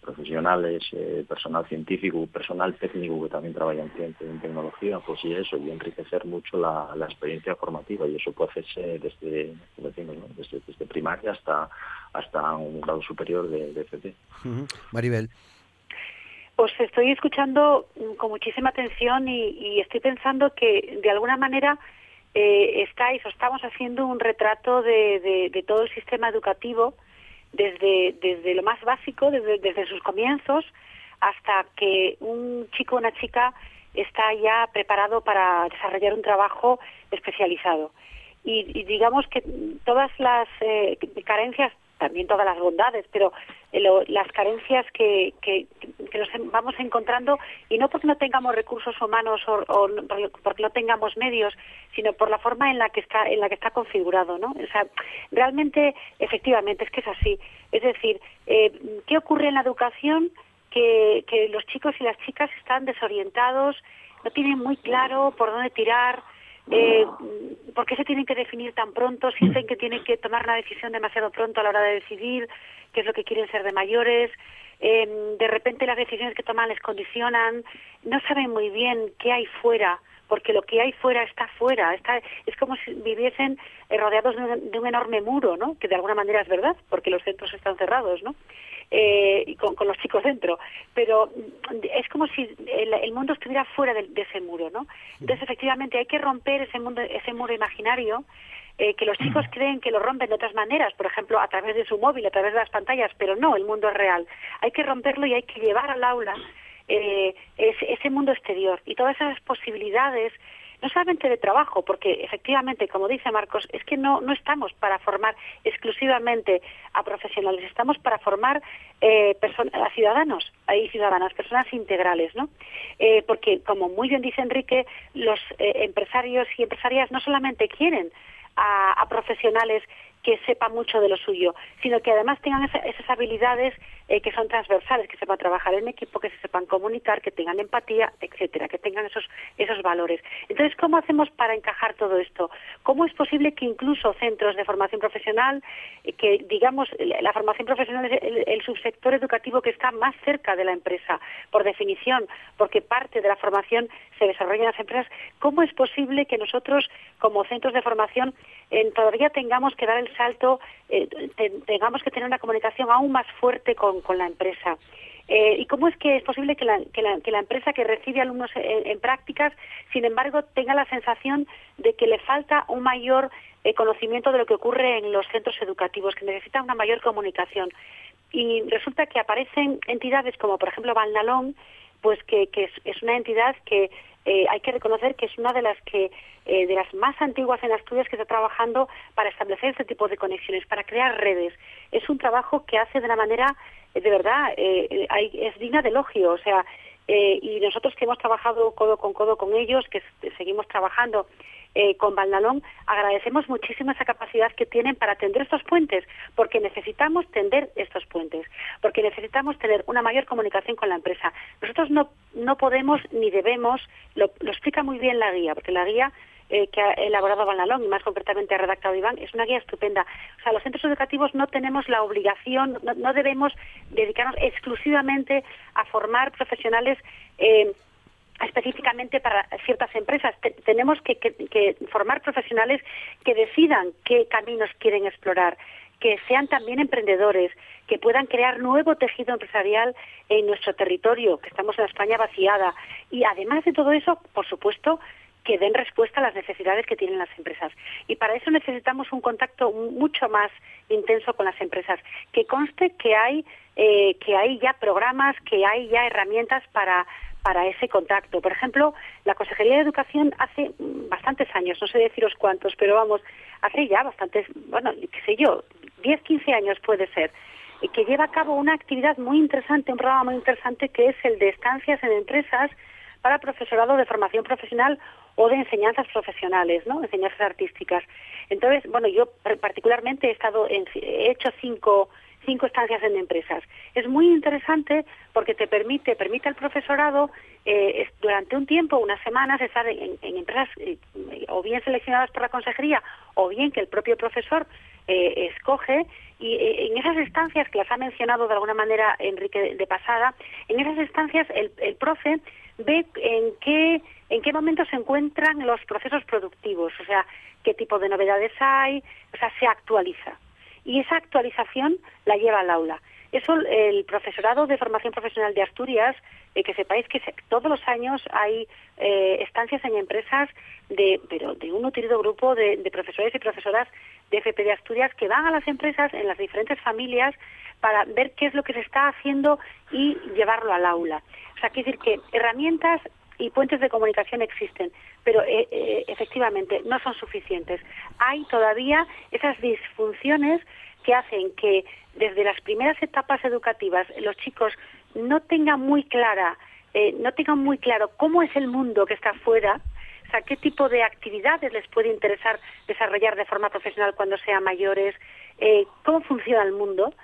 profesionales, eh, personal científico, personal técnico que también trabaja en ciencia y en tecnología, pues y eso, y enriquecer mucho la, la experiencia formativa, y eso puede hacerse desde, decimos, ¿no? desde, desde, primaria hasta, hasta un grado superior de, de FP. Maribel. Pues estoy escuchando mm, con muchísima atención y, estoy pensando que de alguna manera eh, estáis o estamos haciendo un retrato de, todo el sistema educativo desde, desde lo más básico, desde, desde sus comienzos, hasta que un chico o una chica está ya preparado para desarrollar un trabajo especializado. Y, digamos que todas las eh, carencias, también todas las bondades, pero eh, las carencias que, que, nos vamos encontrando, y no porque no tengamos recursos humanos o, porque no tengamos medios, sino por la forma en la que está, en la que está configurado, ¿no? O sea, realmente, efectivamente, es que es así. Es decir, eh, ¿qué ocurre en la educación? Que, que los chicos y las chicas están desorientados, no tienen muy claro por dónde tirar, eh, ¿Por qué se tienen que definir tan pronto? Sienten que tienen que tomar una decisión demasiado pronto a la hora de decidir qué es lo que quieren ser de mayores. Eh, de repente las decisiones que toman les condicionan. No saben muy bien qué hay fuera porque lo que hay fuera está fuera. Está, es como si viviesen eh, rodeados de un, de un, enorme muro, ¿no? Que de alguna manera es verdad, porque los centros están cerrados, ¿no? Eh, con, los chicos dentro, pero mm, es como si el, mundo estuviera fuera de, ese muro, ¿no? Entonces, efectivamente, hay que romper ese, mundo, ese muro imaginario eh, que los chicos creen que lo rompen de otras maneras, por ejemplo, a través de su móvil, a través de las pantallas, pero no, el mundo es real. Hay que romperlo y hay que llevar al aula eh, ese mundo exterior y todas esas posibilidades no solamente de trabajo, porque efectivamente, como dice Marcos, es que no, no estamos para formar exclusivamente a profesionales, estamos para formar eh, a ciudadanos y ciudadanas, personas integrales, ¿no? Eh, porque, como muy bien dice Enrique, los eh, empresarios y empresarias no solamente quieren a profesionales que sepa mucho de lo suyo, sino que además tengan esas habilidades eh, que son transversales, que sepan trabajar en equipo, que se sepan comunicar, que tengan empatía, etcétera, que tengan esos esos valores. Entonces, ¿cómo hacemos para encajar todo esto? ¿Cómo es posible que incluso centros de formación profesional, eh, que digamos la formación profesional es el, subsector educativo que está más cerca de la empresa, por definición, porque parte de la formación se desarrolla en las empresas, ¿cómo es posible que nosotros como centros de formación todavía tengamos que dar el salto, eh, tengamos que tener una comunicación aún más fuerte con, la empresa. Eh, ¿Y cómo es que es posible que la, que la, empresa que recibe alumnos en, prácticas, sin embargo, tenga la sensación de que le falta un mayor eh, conocimiento de lo que ocurre en los centros educativos, que necesita una mayor comunicación? Y resulta que aparecen entidades como, por ejemplo, Valnalón, pues que, es, una entidad que eh, hay que reconocer que es una de las que eh, de las más antiguas en Asturias que está trabajando para establecer este tipo de conexiones, para crear redes. Es un trabajo que hace de una manera, eh, de verdad, es digna de elogio. O sea, y nosotros que hemos trabajado codo con codo con ellos, que seguimos trabajando eh, con Valdalón, agradecemos muchísimo esa capacidad que tienen para tender estos puentes, porque necesitamos tender estos puentes, porque necesitamos tener una mayor comunicación con la empresa. Nosotros no, no podemos ni debemos, lo, explica muy bien la guía, porque la guía eh, que ha elaborado Vanalón y más concretamente ha redactado Iván, es una guía estupenda. O sea, los centros educativos no tenemos la obligación, no, debemos dedicarnos exclusivamente a formar profesionales eh, específicamente para ciertas empresas. tenemos que, formar profesionales que decidan qué caminos quieren explorar, que sean también emprendedores, que puedan crear nuevo tejido empresarial en nuestro territorio, que estamos en España vaciada. Y además de todo eso, por supuesto, que den respuesta a las necesidades que tienen las empresas. Y para eso necesitamos un contacto mucho más intenso con las empresas. Que conste que hay, eh, que hay ya programas, que hay ya herramientas para para ese contacto. Por ejemplo, la Consejería de Educación hace bastantes años, no sé deciros cuántos, pero vamos, hace ya bastantes, bueno, qué sé yo, 10, 15 años puede ser, que lleva a cabo una actividad muy interesante, un programa muy interesante que es el de estancias en empresas para profesorado de formación profesional o de enseñanzas profesionales, ¿no? Enseñanzas artísticas. Entonces, bueno, yo particularmente he estado en, he hecho cinco cinco estancias en empresas. Es muy interesante porque te permite, permite al profesorado eh, durante un tiempo, unas semanas, estar en, empresas eh, o bien seleccionadas por la consejería o bien que el propio profesor eh, escoge y en esas estancias que las ha mencionado de alguna manera Enrique de pasada, en esas estancias el, el profe ve en qué en qué momento se encuentran los procesos productivos, o sea, qué tipo de novedades hay, o sea, se actualiza y esa actualización la lleva al aula. Eso, el profesorado de formación profesional de Asturias, eh, que sepáis que todos los años hay eh, estancias en empresas de, pero de un nutrido grupo de, profesores y profesoras de FP de Asturias que van a las empresas en las diferentes familias para ver qué es lo que se está haciendo y llevarlo al aula. O sea, quiere decir que herramientas y puentes de comunicación existen, pero eh, efectivamente no son suficientes. Hay todavía esas disfunciones que hacen que desde las primeras etapas educativas los chicos no tengan muy clara, eh, no tengan muy claro cómo es el mundo que está afuera, o sea, qué tipo de actividades les puede interesar desarrollar de forma profesional cuando sean mayores, eh, cómo funciona el mundo.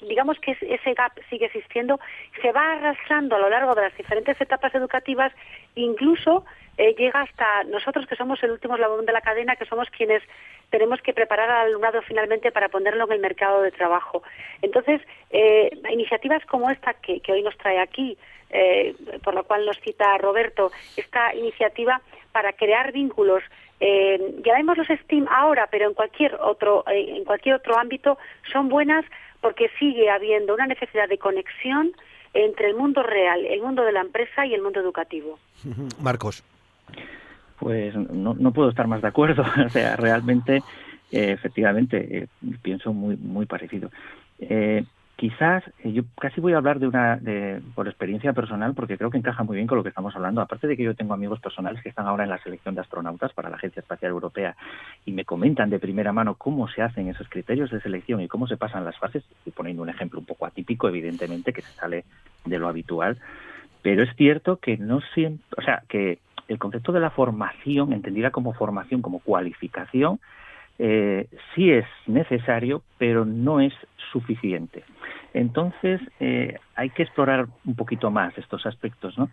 Digamos que ese gap sigue existiendo, se va arrastrando a lo largo de las diferentes etapas educativas, incluso eh, llega hasta nosotros que somos el último eslabón de la cadena, que somos quienes tenemos que preparar al alumnado finalmente para ponerlo en el mercado de trabajo. Entonces, eh, iniciativas como esta que, hoy nos trae aquí, eh, por lo cual nos cita Roberto, esta iniciativa para crear vínculos eh, los STEAM ahora, pero en cualquier otro en cualquier otro ámbito son buenas porque sigue habiendo una necesidad de conexión entre el mundo real, el mundo de la empresa y el mundo educativo. Marcos. Pues no, no puedo estar más de acuerdo. o sea, realmente, eh, efectivamente, eh, pienso muy, muy parecido. Eh, quizás yo casi voy a hablar de una de, por experiencia personal porque creo que encaja muy bien con lo que estamos hablando. Aparte de que yo tengo amigos personales que están ahora en la selección de astronautas para la Agencia Espacial Europea y me comentan de primera mano cómo se hacen esos criterios de selección y cómo se pasan las fases estoy poniendo un ejemplo un poco atípico evidentemente que se sale de lo habitual pero es cierto que no siempre o sea que el concepto de la formación, entendida como formación, como cualificación, eh, sí es necesario, pero no es suficiente. Entonces, eh, hay que explorar un poquito más estos aspectos, ¿no?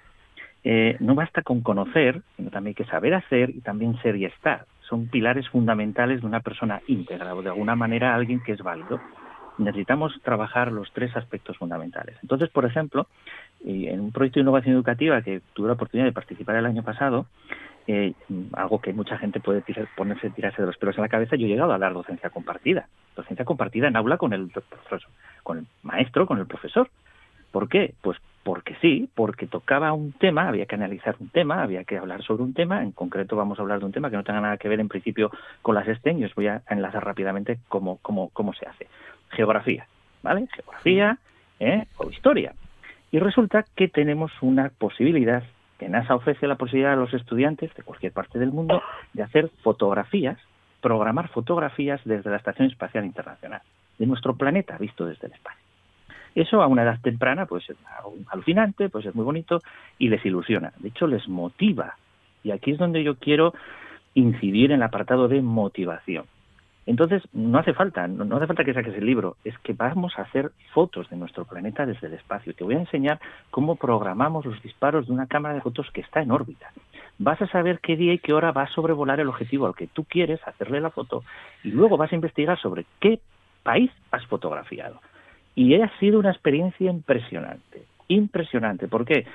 Eh, no basta con conocer, sino también hay que saber hacer y también ser y estar. Son pilares fundamentales de una persona íntegra o de alguna manera alguien que es válido. Necesitamos trabajar los tres aspectos fundamentales. Entonces, por ejemplo, en un proyecto de innovación educativa que tuve la oportunidad de participar el año pasado, eh, algo que mucha gente puede ponerse, tirarse de los pelos a la cabeza, yo he llegado a dar docencia compartida. Docencia compartida en aula con el con el maestro, con el profesor. ¿Por qué? Pues porque sí, porque tocaba un tema, había que analizar un tema, había que hablar sobre un tema, en concreto vamos a hablar de un tema que no tenga nada que ver en principio con las STEM, os voy a enlazar rápidamente cómo, cómo, cómo se hace. Geografía, ¿vale? Geografía ¿eh? o historia. Y resulta que tenemos una posibilidad, que NASA ofrece la posibilidad a los estudiantes de cualquier parte del mundo de hacer fotografías, programar fotografías desde la Estación Espacial Internacional, de nuestro planeta visto desde el espacio. Eso a una edad temprana pues es alucinante, pues es muy bonito y les ilusiona. De hecho, les motiva. Y aquí es donde yo quiero incidir en el apartado de motivación. Entonces, no hace falta, no, hace falta que saques el libro, es que vamos a hacer fotos de nuestro planeta desde el espacio. Te voy a enseñar cómo programamos los disparos de una cámara de fotos que está en órbita. Vas a saber qué día y qué hora va a sobrevolar el objetivo al que tú quieres hacerle la foto y luego vas a investigar sobre qué país has fotografiado. Y ha sido una experiencia impresionante, impresionante. ¿Por qué?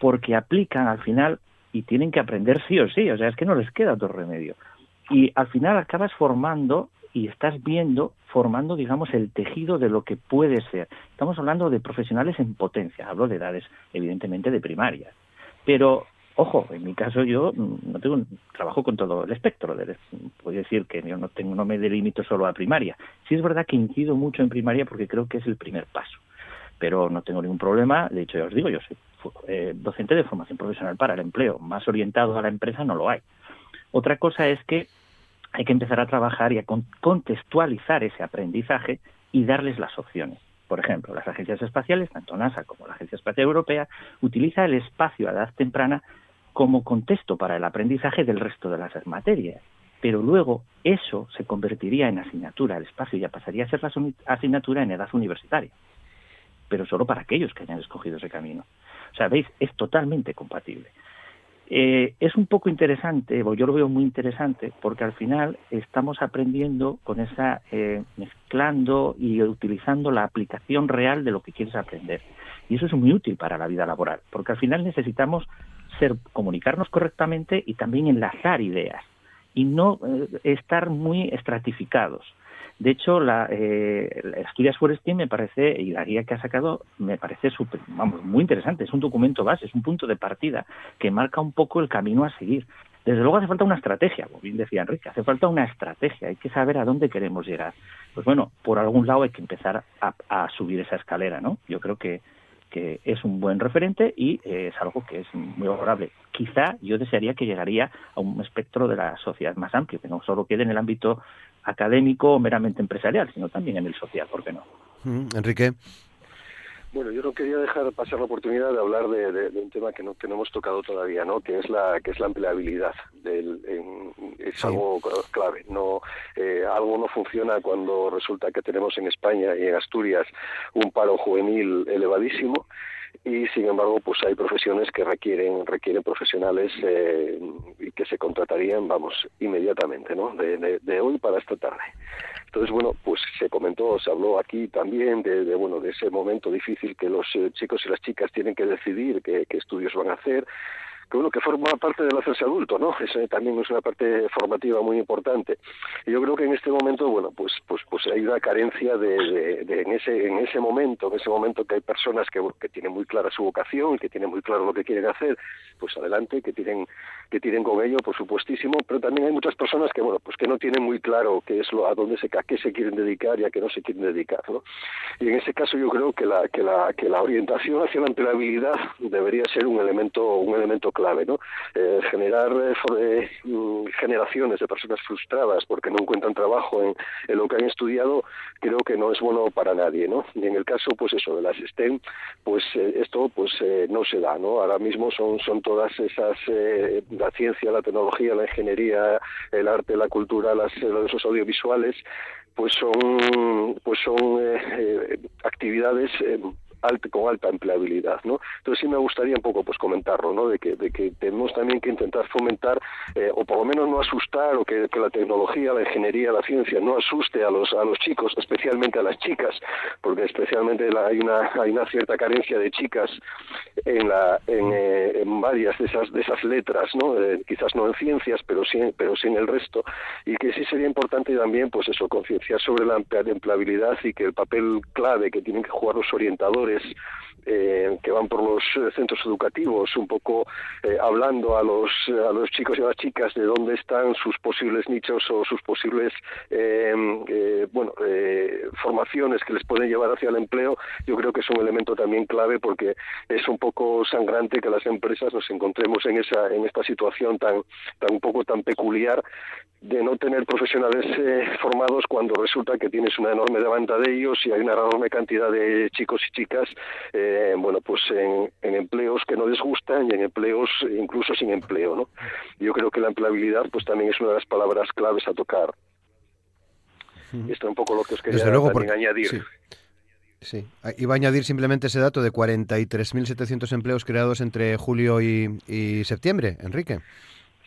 Porque aplican al final y tienen que aprender sí o sí, o sea, es que no les queda otro remedio y al final acabas formando y estás viendo, formando, digamos, el tejido de lo que puede ser. Estamos hablando de profesionales en potencia, hablo de edades, evidentemente, de primaria. Pero, ojo, en mi caso yo no tengo trabajo con todo el espectro. Puedo decir que yo no, tengo, no me delimito solo a primaria. Sí es verdad que incido mucho en primaria porque creo que es el primer paso. Pero no tengo ningún problema, de hecho ya os digo, yo soy eh, docente de formación profesional para el empleo. Más orientado a la empresa no lo hay. Otra cosa es que hay que empezar a trabajar y a contextualizar ese aprendizaje y darles las opciones. Por ejemplo, las agencias espaciales, tanto NASA como la Agencia Espacial Europea, utiliza el espacio a edad temprana como contexto para el aprendizaje del resto de las materias. Pero luego eso se convertiría en asignatura, el espacio ya pasaría a ser la asignatura en edad universitaria. Pero solo para aquellos que hayan escogido ese camino. O sea, veis, es totalmente compatible. Eh, es un poco interesante, yo lo veo muy interesante, porque al final estamos aprendiendo con esa, eh, mezclando y utilizando la aplicación real de lo que quieres aprender. Y eso es muy útil para la vida laboral, porque al final necesitamos ser, comunicarnos correctamente y también enlazar ideas y no eh, estar muy estratificados. De hecho, la, eh, Asturias me parece, y la guía que ha sacado, me parece super, vamos, muy interesante. Es un documento base, es un punto de partida que marca un poco el camino a seguir. Desde luego hace falta una estrategia, como bien decía Enrique, hace falta una estrategia, hay que saber a dónde queremos llegar. Pues bueno, por algún lado hay que empezar a, a subir esa escalera, ¿no? Yo creo que, que es un buen referente y eh, es algo que es muy favorable. Quizá yo desearía que llegaría a un espectro de la sociedad más amplio, que no solo quede en el ámbito académico o meramente empresarial, sino también en el social, ¿por qué no? Mm, Enrique. Bueno, yo no quería dejar pasar la oportunidad de hablar de, un tema que no, que hemos tocado todavía, ¿no? Que es la que es la empleabilidad. Del, es algo clave. No, eh, algo no funciona cuando resulta que tenemos en España y en Asturias un paro juvenil elevadísimo y sin embargo pues hay profesiones que requieren requieren profesionales eh, y que se contratarían vamos inmediatamente no de, de, hoy para esta tarde. Entonces bueno pues se comentó se habló aquí también de, de bueno de ese momento difícil que los eh, chicos y las chicas tienen que decidir qué, qué estudios van a hacer que que forma parte del hacerse adulto, ¿no? Esa también es una parte formativa muy importante. Y yo creo que en este momento, bueno, pues pues pues hay una carencia de, de, en ese en ese momento, en ese momento que hay personas que, que tienen muy clara su vocación, que tienen muy claro lo que quieren hacer, pues adelante, que tienen que tienen con ello, por supuestísimo, pero también hay muchas personas que bueno, pues que no tienen muy claro qué es lo a dónde se a qué se quieren dedicar y a qué no se quieren dedicar, ¿no? Y en ese caso yo creo que la que la que la orientación hacia la empleabilidad debería ser un elemento un elemento clave, ¿no? Eh, generar eh, mm, generaciones de personas frustradas porque no encuentran trabajo en, lo que han estudiado, creo que no es bueno para nadie, ¿no? Y en el caso, pues eso, de las STEM, pues eh, esto pues no se da, ¿no? Ahora mismo son, son todas esas, la ciencia, la tecnología, la ingeniería, el arte, la cultura, las, los audiovisuales, pues son, pues son actividades con alta empleabilidad, ¿no? Entonces sí me gustaría un poco pues comentarlo, ¿no? De que, de que tenemos también que intentar fomentar eh, o por lo menos no asustar o que, la tecnología, la ingeniería, la ciencia no asuste a los a los chicos, especialmente a las chicas, porque especialmente hay una hay una cierta carencia de chicas en la en, eh, varias de esas de esas letras, ¿no? Eh, quizás no en ciencias, pero sí pero sí en el resto y que sí sería importante también pues eso concienciar sobre la empleabilidad y que el papel clave que tienen que jugar los orientadores this eh, que van por los eh, centros educativos, un poco eh, hablando a los, a los chicos y a las chicas de dónde están sus posibles nichos o sus posibles bueno, formaciones que les pueden llevar hacia el empleo, yo creo que es un elemento también clave porque es un poco sangrante que las empresas nos encontremos en, esa, en esta situación tan, tan poco tan peculiar de no tener profesionales formados cuando resulta que tienes una enorme demanda de ellos y hay una enorme cantidad de chicos y chicas eh, bueno, pues en, empleos que no les gustan y en empleos incluso sin empleo, ¿no? Yo creo que la empleabilidad pues también es una de las palabras claves a tocar. Esto es un poco lo que os quería añadir. Sí. Iba a añadir simplemente ese dato de 43.700 empleos creados entre julio y septiembre, Enrique.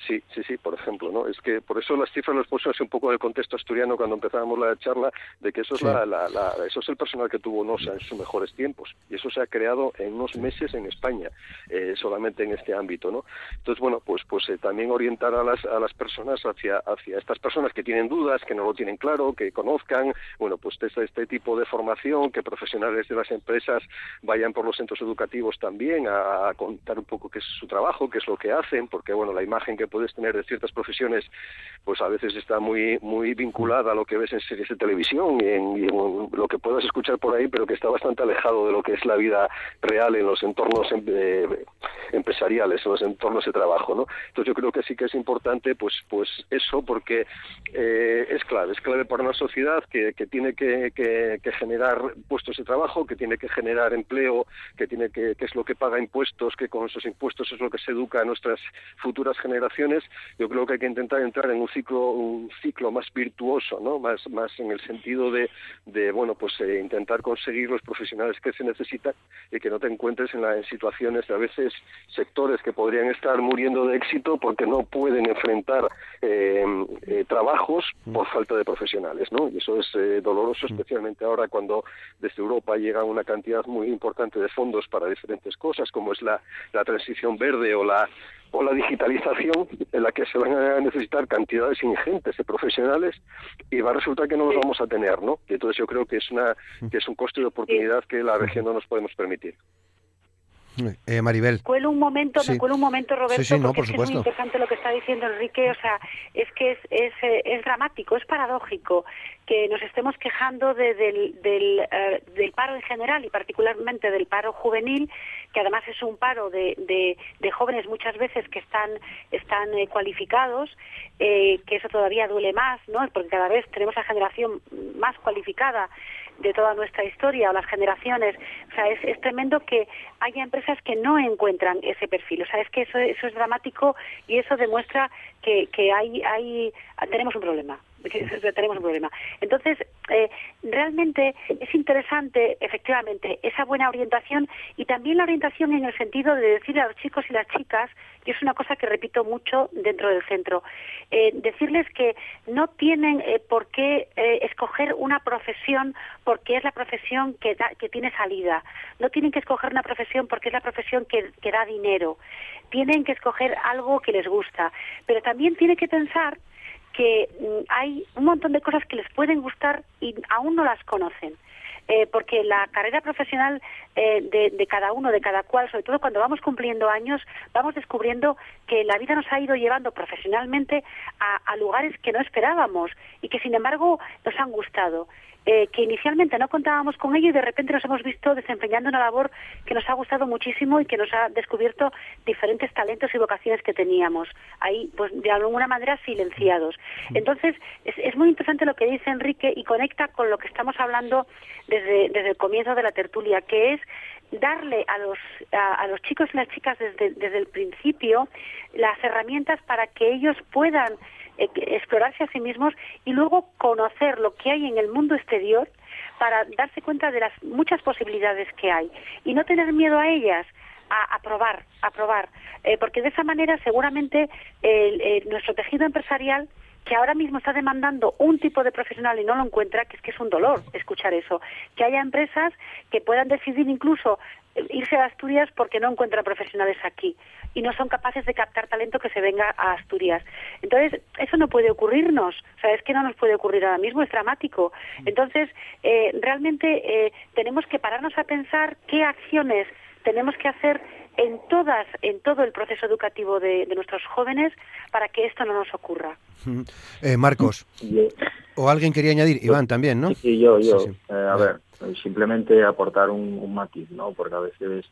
Sí, sí, sí, por ejemplo, ¿no? Es que por eso las cifras las puse así un poco en el contexto asturiano cuando empezábamos la charla, de que eso es, la, la, eso es el personal que tuvo NOSA en sus mejores tiempos, y eso se ha creado en unos meses en España, eh, solamente en este ámbito, ¿no? Entonces, bueno, pues pues eh, también orientar a las, a las personas hacia, hacia estas personas que tienen dudas, que no lo tienen claro, que conozcan, bueno, pues este, este tipo de formación, que profesionales de las empresas vayan por los centros educativos también a, a contar un poco qué es su trabajo, qué es lo que hacen, porque, bueno, la imagen que puedes tener de ciertas profesiones, pues a veces está muy muy vinculada a lo que ves en series de televisión y en, lo que puedas escuchar por ahí, pero que está bastante alejado de lo que es la vida real en los entornos em, eh, empresariales, en los entornos de trabajo, ¿no? Entonces yo creo que sí que es importante, pues pues eso, porque eh, es clave, es clave para una sociedad que, que tiene que, que, generar puestos de trabajo, que tiene que generar empleo, que tiene que, que es lo que paga impuestos, que con esos impuestos es lo que se educa a nuestras futuras generaciones yo creo que hay que intentar entrar en un ciclo un ciclo más virtuoso, ¿no? Más más en el sentido de, de bueno, pues eh, intentar conseguir los profesionales que se necesitan y que no te encuentres en, la, en situaciones de a veces sectores que podrían estar muriendo de éxito porque no pueden enfrentar eh, eh, trabajos por falta de profesionales, ¿no? Y eso es doloroso, especialmente ahora cuando desde Europa llega una cantidad muy importante de fondos para diferentes cosas, como es la, la transición verde o la o la digitalización en la que se van a necesitar cantidades ingentes de profesionales y va a resultar que no los vamos a tener, ¿no? Y entonces yo creo que es una que es un coste de oportunidad que la región no nos podemos permitir. Eh, Maribel. Cuelo un momento, me cuelo un momento, Roberto, porque es, muy interesante lo que está diciendo Enrique. O sea, es que es, es, eh, es dramático, es paradójico que nos estemos quejando de, del, del, eh, del, paro en general y particularmente del paro juvenil, que además es un paro de, de, de jóvenes muchas veces que están, están cualificados, que eso todavía duele más, ¿no? Porque cada vez tenemos la generación más cualificada de toda nuestra historia o las generaciones. O sea, es, tremendo que haya empresas que no encuentran ese perfil. O sea, es que eso, eso es dramático y eso demuestra que, que hay, hay, tenemos un problema tenemos un problema. Entonces, eh, realmente es interesante, efectivamente, esa buena orientación y también la orientación en el sentido de decirle a los chicos y las chicas, y es una cosa que repito mucho dentro del centro, eh, decirles que no tienen eh, por qué escoger una profesión porque es la profesión que, que tiene salida. No tienen que escoger una profesión porque es la profesión que, que da dinero. Tienen que escoger algo que les gusta. Pero también tienen que pensar que mm, hay un montón de cosas que les pueden gustar y aún no las conocen. Eh, porque la carrera profesional eh, de, cada uno, de cada cual, sobre todo cuando vamos cumpliendo años, vamos descubriendo que la vida nos ha ido llevando profesionalmente a lugares que no esperábamos y que sin embargo nos han gustado. Eh, que inicialmente no contábamos con ello y de repente nos hemos visto desempeñando una labor que nos ha gustado muchísimo y que nos ha descubierto diferentes talentos y vocaciones que teníamos ahí, pues de alguna manera silenciados. Entonces, es, muy interesante lo que dice Enrique y conecta con lo que estamos hablando desde, desde el comienzo de la tertulia, que es darle a los, a, los chicos y las chicas desde, desde el principio las herramientas para que ellos puedan eh, explorarse a sí mismos y luego conocer lo que hay en el mundo exterior para darse cuenta de las muchas posibilidades que hay y no tener miedo a ellas, a, probar, a probar, eh, porque de esa manera seguramente nuestro tejido empresarial que ahora mismo está demandando un tipo de profesional y no lo encuentra, que es que es un dolor escuchar eso. Que haya empresas que puedan decidir incluso eh, irse a Asturias porque no encuentran profesionales aquí y no son capaces de captar talento que se venga a Asturias. Entonces, eso no puede ocurrirnos, o sea, es que no nos puede ocurrir ahora mismo, es dramático. Entonces, eh, realmente eh, tenemos que pararnos a pensar qué acciones tenemos que hacer en todas, en todo el proceso educativo de, nuestros jóvenes para que esto no nos ocurra. Eh, Marcos, o alguien quería añadir, Iván también, ¿no? Sí, yo, yo. Eh, a ver, simplemente aportar un, matiz, ¿no? Porque a veces,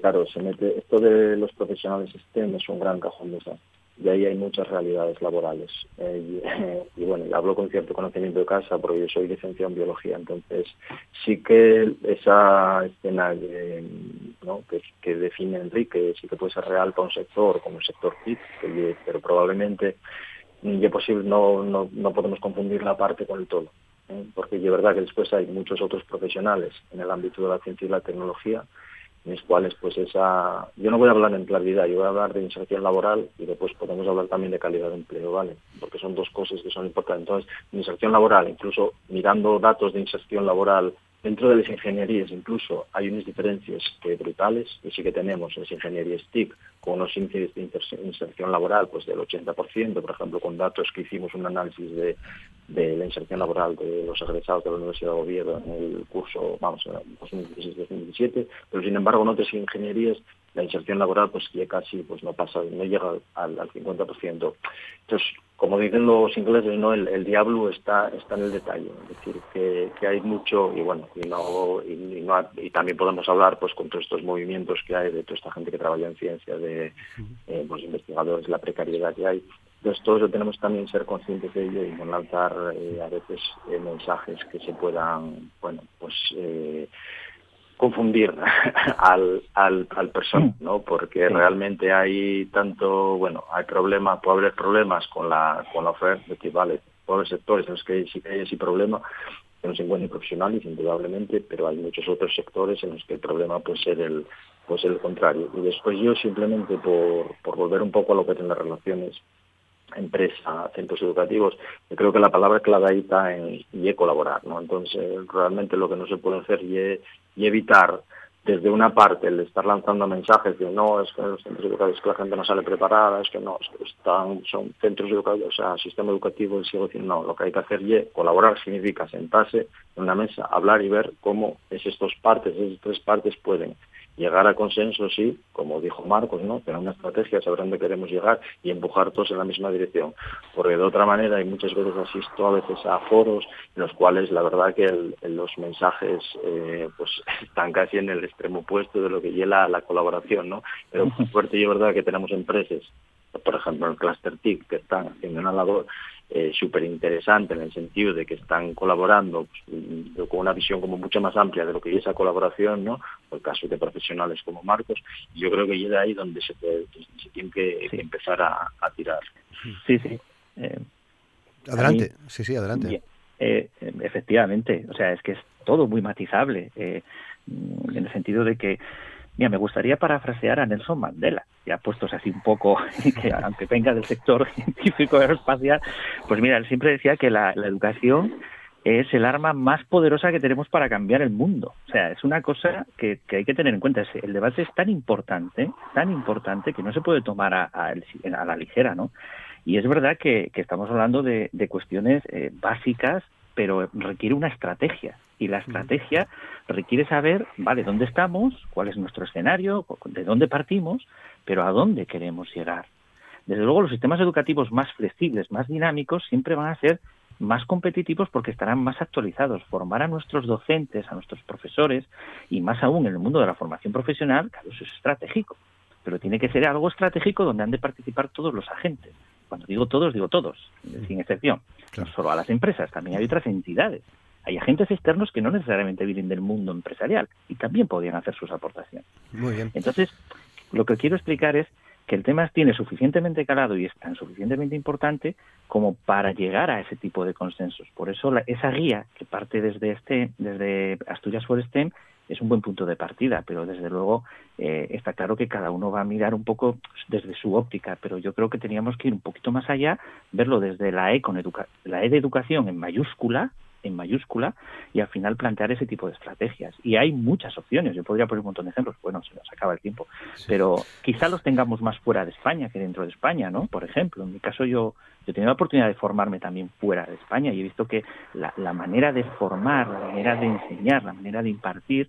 claro, se mete, esto de los profesionales STEM es un gran cajón de esa y ahí hay muchas realidades laborales. Eh, y, bueno, hablo con cierto conocimiento de casa porque yo soy licenciado en biología, entonces sí que esa escena que, define Enrique sí que puede ser real para un sector como el sector TIC, pero probablemente y posible no, no, no podemos confundir la parte con el todo. ¿eh? Porque es verdad que después hay muchos otros profesionales en el ámbito de la ciencia y la tecnología en los cuales pues esa yo no voy a hablar en claridad, yo voy a hablar de inserción laboral y después podemos hablar también de calidad de empleo, ¿vale? Porque son dos cosas que son importantes. Entonces, inserción laboral, incluso mirando datos de inserción laboral Dentro de las ingenierías incluso hay unas diferencias brutales y sí que tenemos las ingenierías TIC con unos índices de inserción laboral pues del 80%, por ejemplo, con datos que hicimos un análisis de, la inserción laboral de los egresados de la Universidad de Oviedo en el curso, vamos, 2016-2017, pero sin embargo en otras ingenierías la inserción laboral pues ya casi pues no pasa, no llega al, al 50%. Entonces, como dicen los ingleses, no el, diablo está está en el detalle, es decir, que, hay mucho y bueno, y no, y, también podemos hablar pues con todos estos movimientos que hay de toda esta gente que trabaja en ciencia, de eh, los investigadores, la precariedad que hay. Entonces, todos tenemos también ser conscientes de ello y no lanzar eh, a veces eh, mensajes que se puedan, bueno, pues confundir al, al, al persona, ¿no? Porque realmente hay tanto, bueno, hay problemas, puede haber problemas con la, con la oferta, de que vale, todos los sectores en los que sí que hay ese problema, que no se encuentren profesionales, indudablemente, pero hay muchos otros sectores en los que el problema puede ser el, pues el contrario. Y después yo simplemente por, por volver un poco a lo que tienen las relaciones empresa, centros educativos, yo creo que la palabra clave ahí está en y colaborar, ¿no? Entonces, realmente lo que no se puede hacer y, y evitar desde una parte el estar lanzando mensajes de no, es que los centros educativos que la gente no sale preparada, es que no, están, son centros educativos, o sea, sistema educativo y sigo diciendo, no, lo que hay que hacer es colaborar significa sentarse en una mesa, hablar y ver cómo esas dos partes, esas tres partes pueden llegar a consenso, sí, como dijo Marcos, ¿no? tener una estrategia, saber dónde queremos llegar y empujar todos en la misma dirección. Porque de otra manera, hay muchas veces asisto a veces a foros en los cuales la verdad que los mensajes eh, pues están casi en el extremo opuesto de lo que lleva la colaboración, ¿no? Pero por suerte y verdad que tenemos empresas por ejemplo, el Cluster TIC, que están haciendo una labor eh, súper interesante en el sentido de que están colaborando pues, con una visión como mucho más amplia de lo que es esa colaboración, ¿no? Por el caso de profesionales como Marcos, yo creo que llega ahí donde se, tiene que, empezar a, tirar. Sí, sí. Eh, adelante, sí, sí, adelante. Eh, efectivamente, o sea, es que es todo muy matizable, en el sentido de que Me gustaría parafrasear a Nelson Mandela, ya puestos así un poco, que aunque venga del sector científico aeroespacial, pues mira, él siempre decía que la, educación es el arma más poderosa que tenemos para cambiar el mundo. O sea, es una cosa que, hay que tener en cuenta. El debate es tan importante, tan importante, que no se puede tomar a, a, la ligera, ¿no? Y es verdad que, estamos hablando de, cuestiones eh, básicas, pero requiere una estrategia y la estrategia requiere saber, vale, dónde estamos, cuál es nuestro escenario, de dónde partimos, pero a dónde queremos llegar. Desde luego, los sistemas educativos más flexibles, más dinámicos, siempre van a ser más competitivos porque estarán más actualizados. Formar a nuestros docentes, a nuestros profesores y más aún en el mundo de la formación profesional, claro, eso es estratégico. Pero tiene que ser algo estratégico donde han de participar todos los agentes. Cuando digo todos, digo todos, sin excepción. No solo a las empresas, también hay otras entidades hay agentes externos que no necesariamente vienen del mundo empresarial y también podrían hacer sus aportaciones. Muy bien. Entonces, lo que quiero explicar es que el tema tiene suficientemente calado y es tan suficientemente importante como para llegar a ese tipo de consensos. Por eso esa guía que parte desde este, desde Asturias for STEM es un buen punto de partida, pero desde luego eh, está claro que cada uno va a mirar un poco desde su óptica, pero yo creo que teníamos que ir un poquito más allá, verlo desde la E con la E de educación en mayúscula, en mayúscula y al final plantear ese tipo de estrategias. Y hay muchas opciones, yo podría poner un montón de ejemplos, bueno, se nos acaba el tiempo, pero quizá los tengamos más fuera de España que dentro de España, ¿no? Por ejemplo, en mi caso yo, yo he tenido la oportunidad de formarme también fuera de España y he visto que la, la manera de formar, la manera de enseñar, la manera de impartir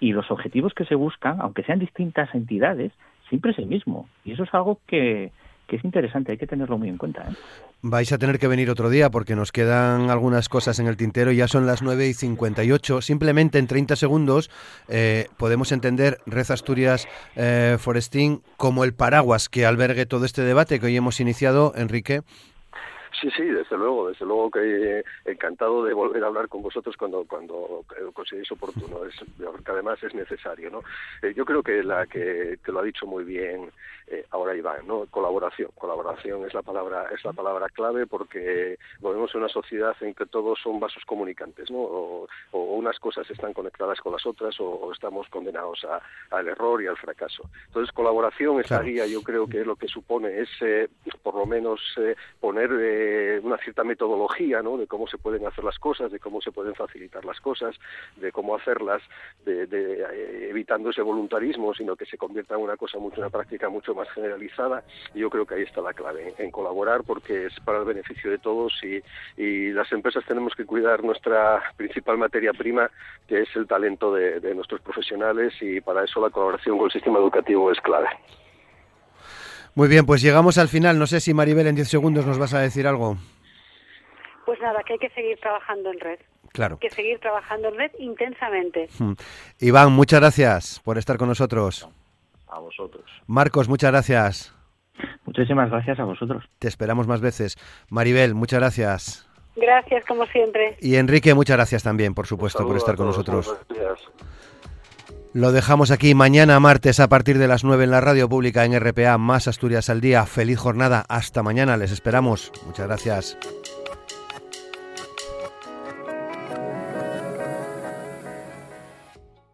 y los objetivos que se buscan, aunque sean distintas entidades, siempre es el mismo. Y eso es algo que, que es interesante, hay que tenerlo muy en cuenta. ¿eh? Vais a tener que venir otro día porque nos quedan algunas cosas en el tintero, ya son las 9 y 58. Simplemente en 30 segundos eh, podemos entender Red Asturias eh, Forestín como el paraguas que albergue todo este debate que hoy hemos iniciado, Enrique. Sí, sí, desde luego, desde luego que encantado de volver a hablar con vosotros cuando cuando consideréis oportuno, es, porque además es necesario, ¿no? Eh, yo creo que la que, que, lo ha dicho muy bien eh, ahora Iván, ¿no? Colaboración, colaboración es la palabra es la palabra clave porque vivimos en una sociedad en que todos son vasos comunicantes, ¿no? O, unas cosas están conectadas con las otras o, estamos condenados al error y al fracaso. Entonces, colaboración, esta guía, yo creo que es lo que supone es, eh, por lo menos, poner eh, una cierta metodología ¿no? de cómo se pueden hacer las cosas, de cómo se pueden facilitar las cosas, de cómo hacerlas, de, eh, evitando ese voluntarismo, sino que se convierta en una cosa mucho, una práctica mucho más generalizada. Y yo creo que ahí está la clave, en colaborar, porque es para el beneficio de todos y, y las empresas tenemos que cuidar nuestra principal materia prima, que es el talento de, de nuestros profesionales, y para eso la colaboración con el sistema educativo es clave. Muy bien, pues llegamos al final. No sé si Maribel en 10 segundos nos vas a decir algo. Pues nada, que hay que seguir trabajando en red. Claro. que seguir trabajando en red intensamente. Hmm. Iván, muchas gracias por estar con nosotros. A vosotros. Marcos, muchas gracias. Muchísimas gracias a vosotros. Te esperamos más veces. Maribel, muchas gracias. Gracias, como siempre. Y Enrique, muchas gracias también, por supuesto, por estar con nosotros. Lo dejamos aquí mañana martes a partir de las 9 en la radio pública en RPA, más Asturias al día. Feliz jornada, hasta mañana, les esperamos. Muchas gracias.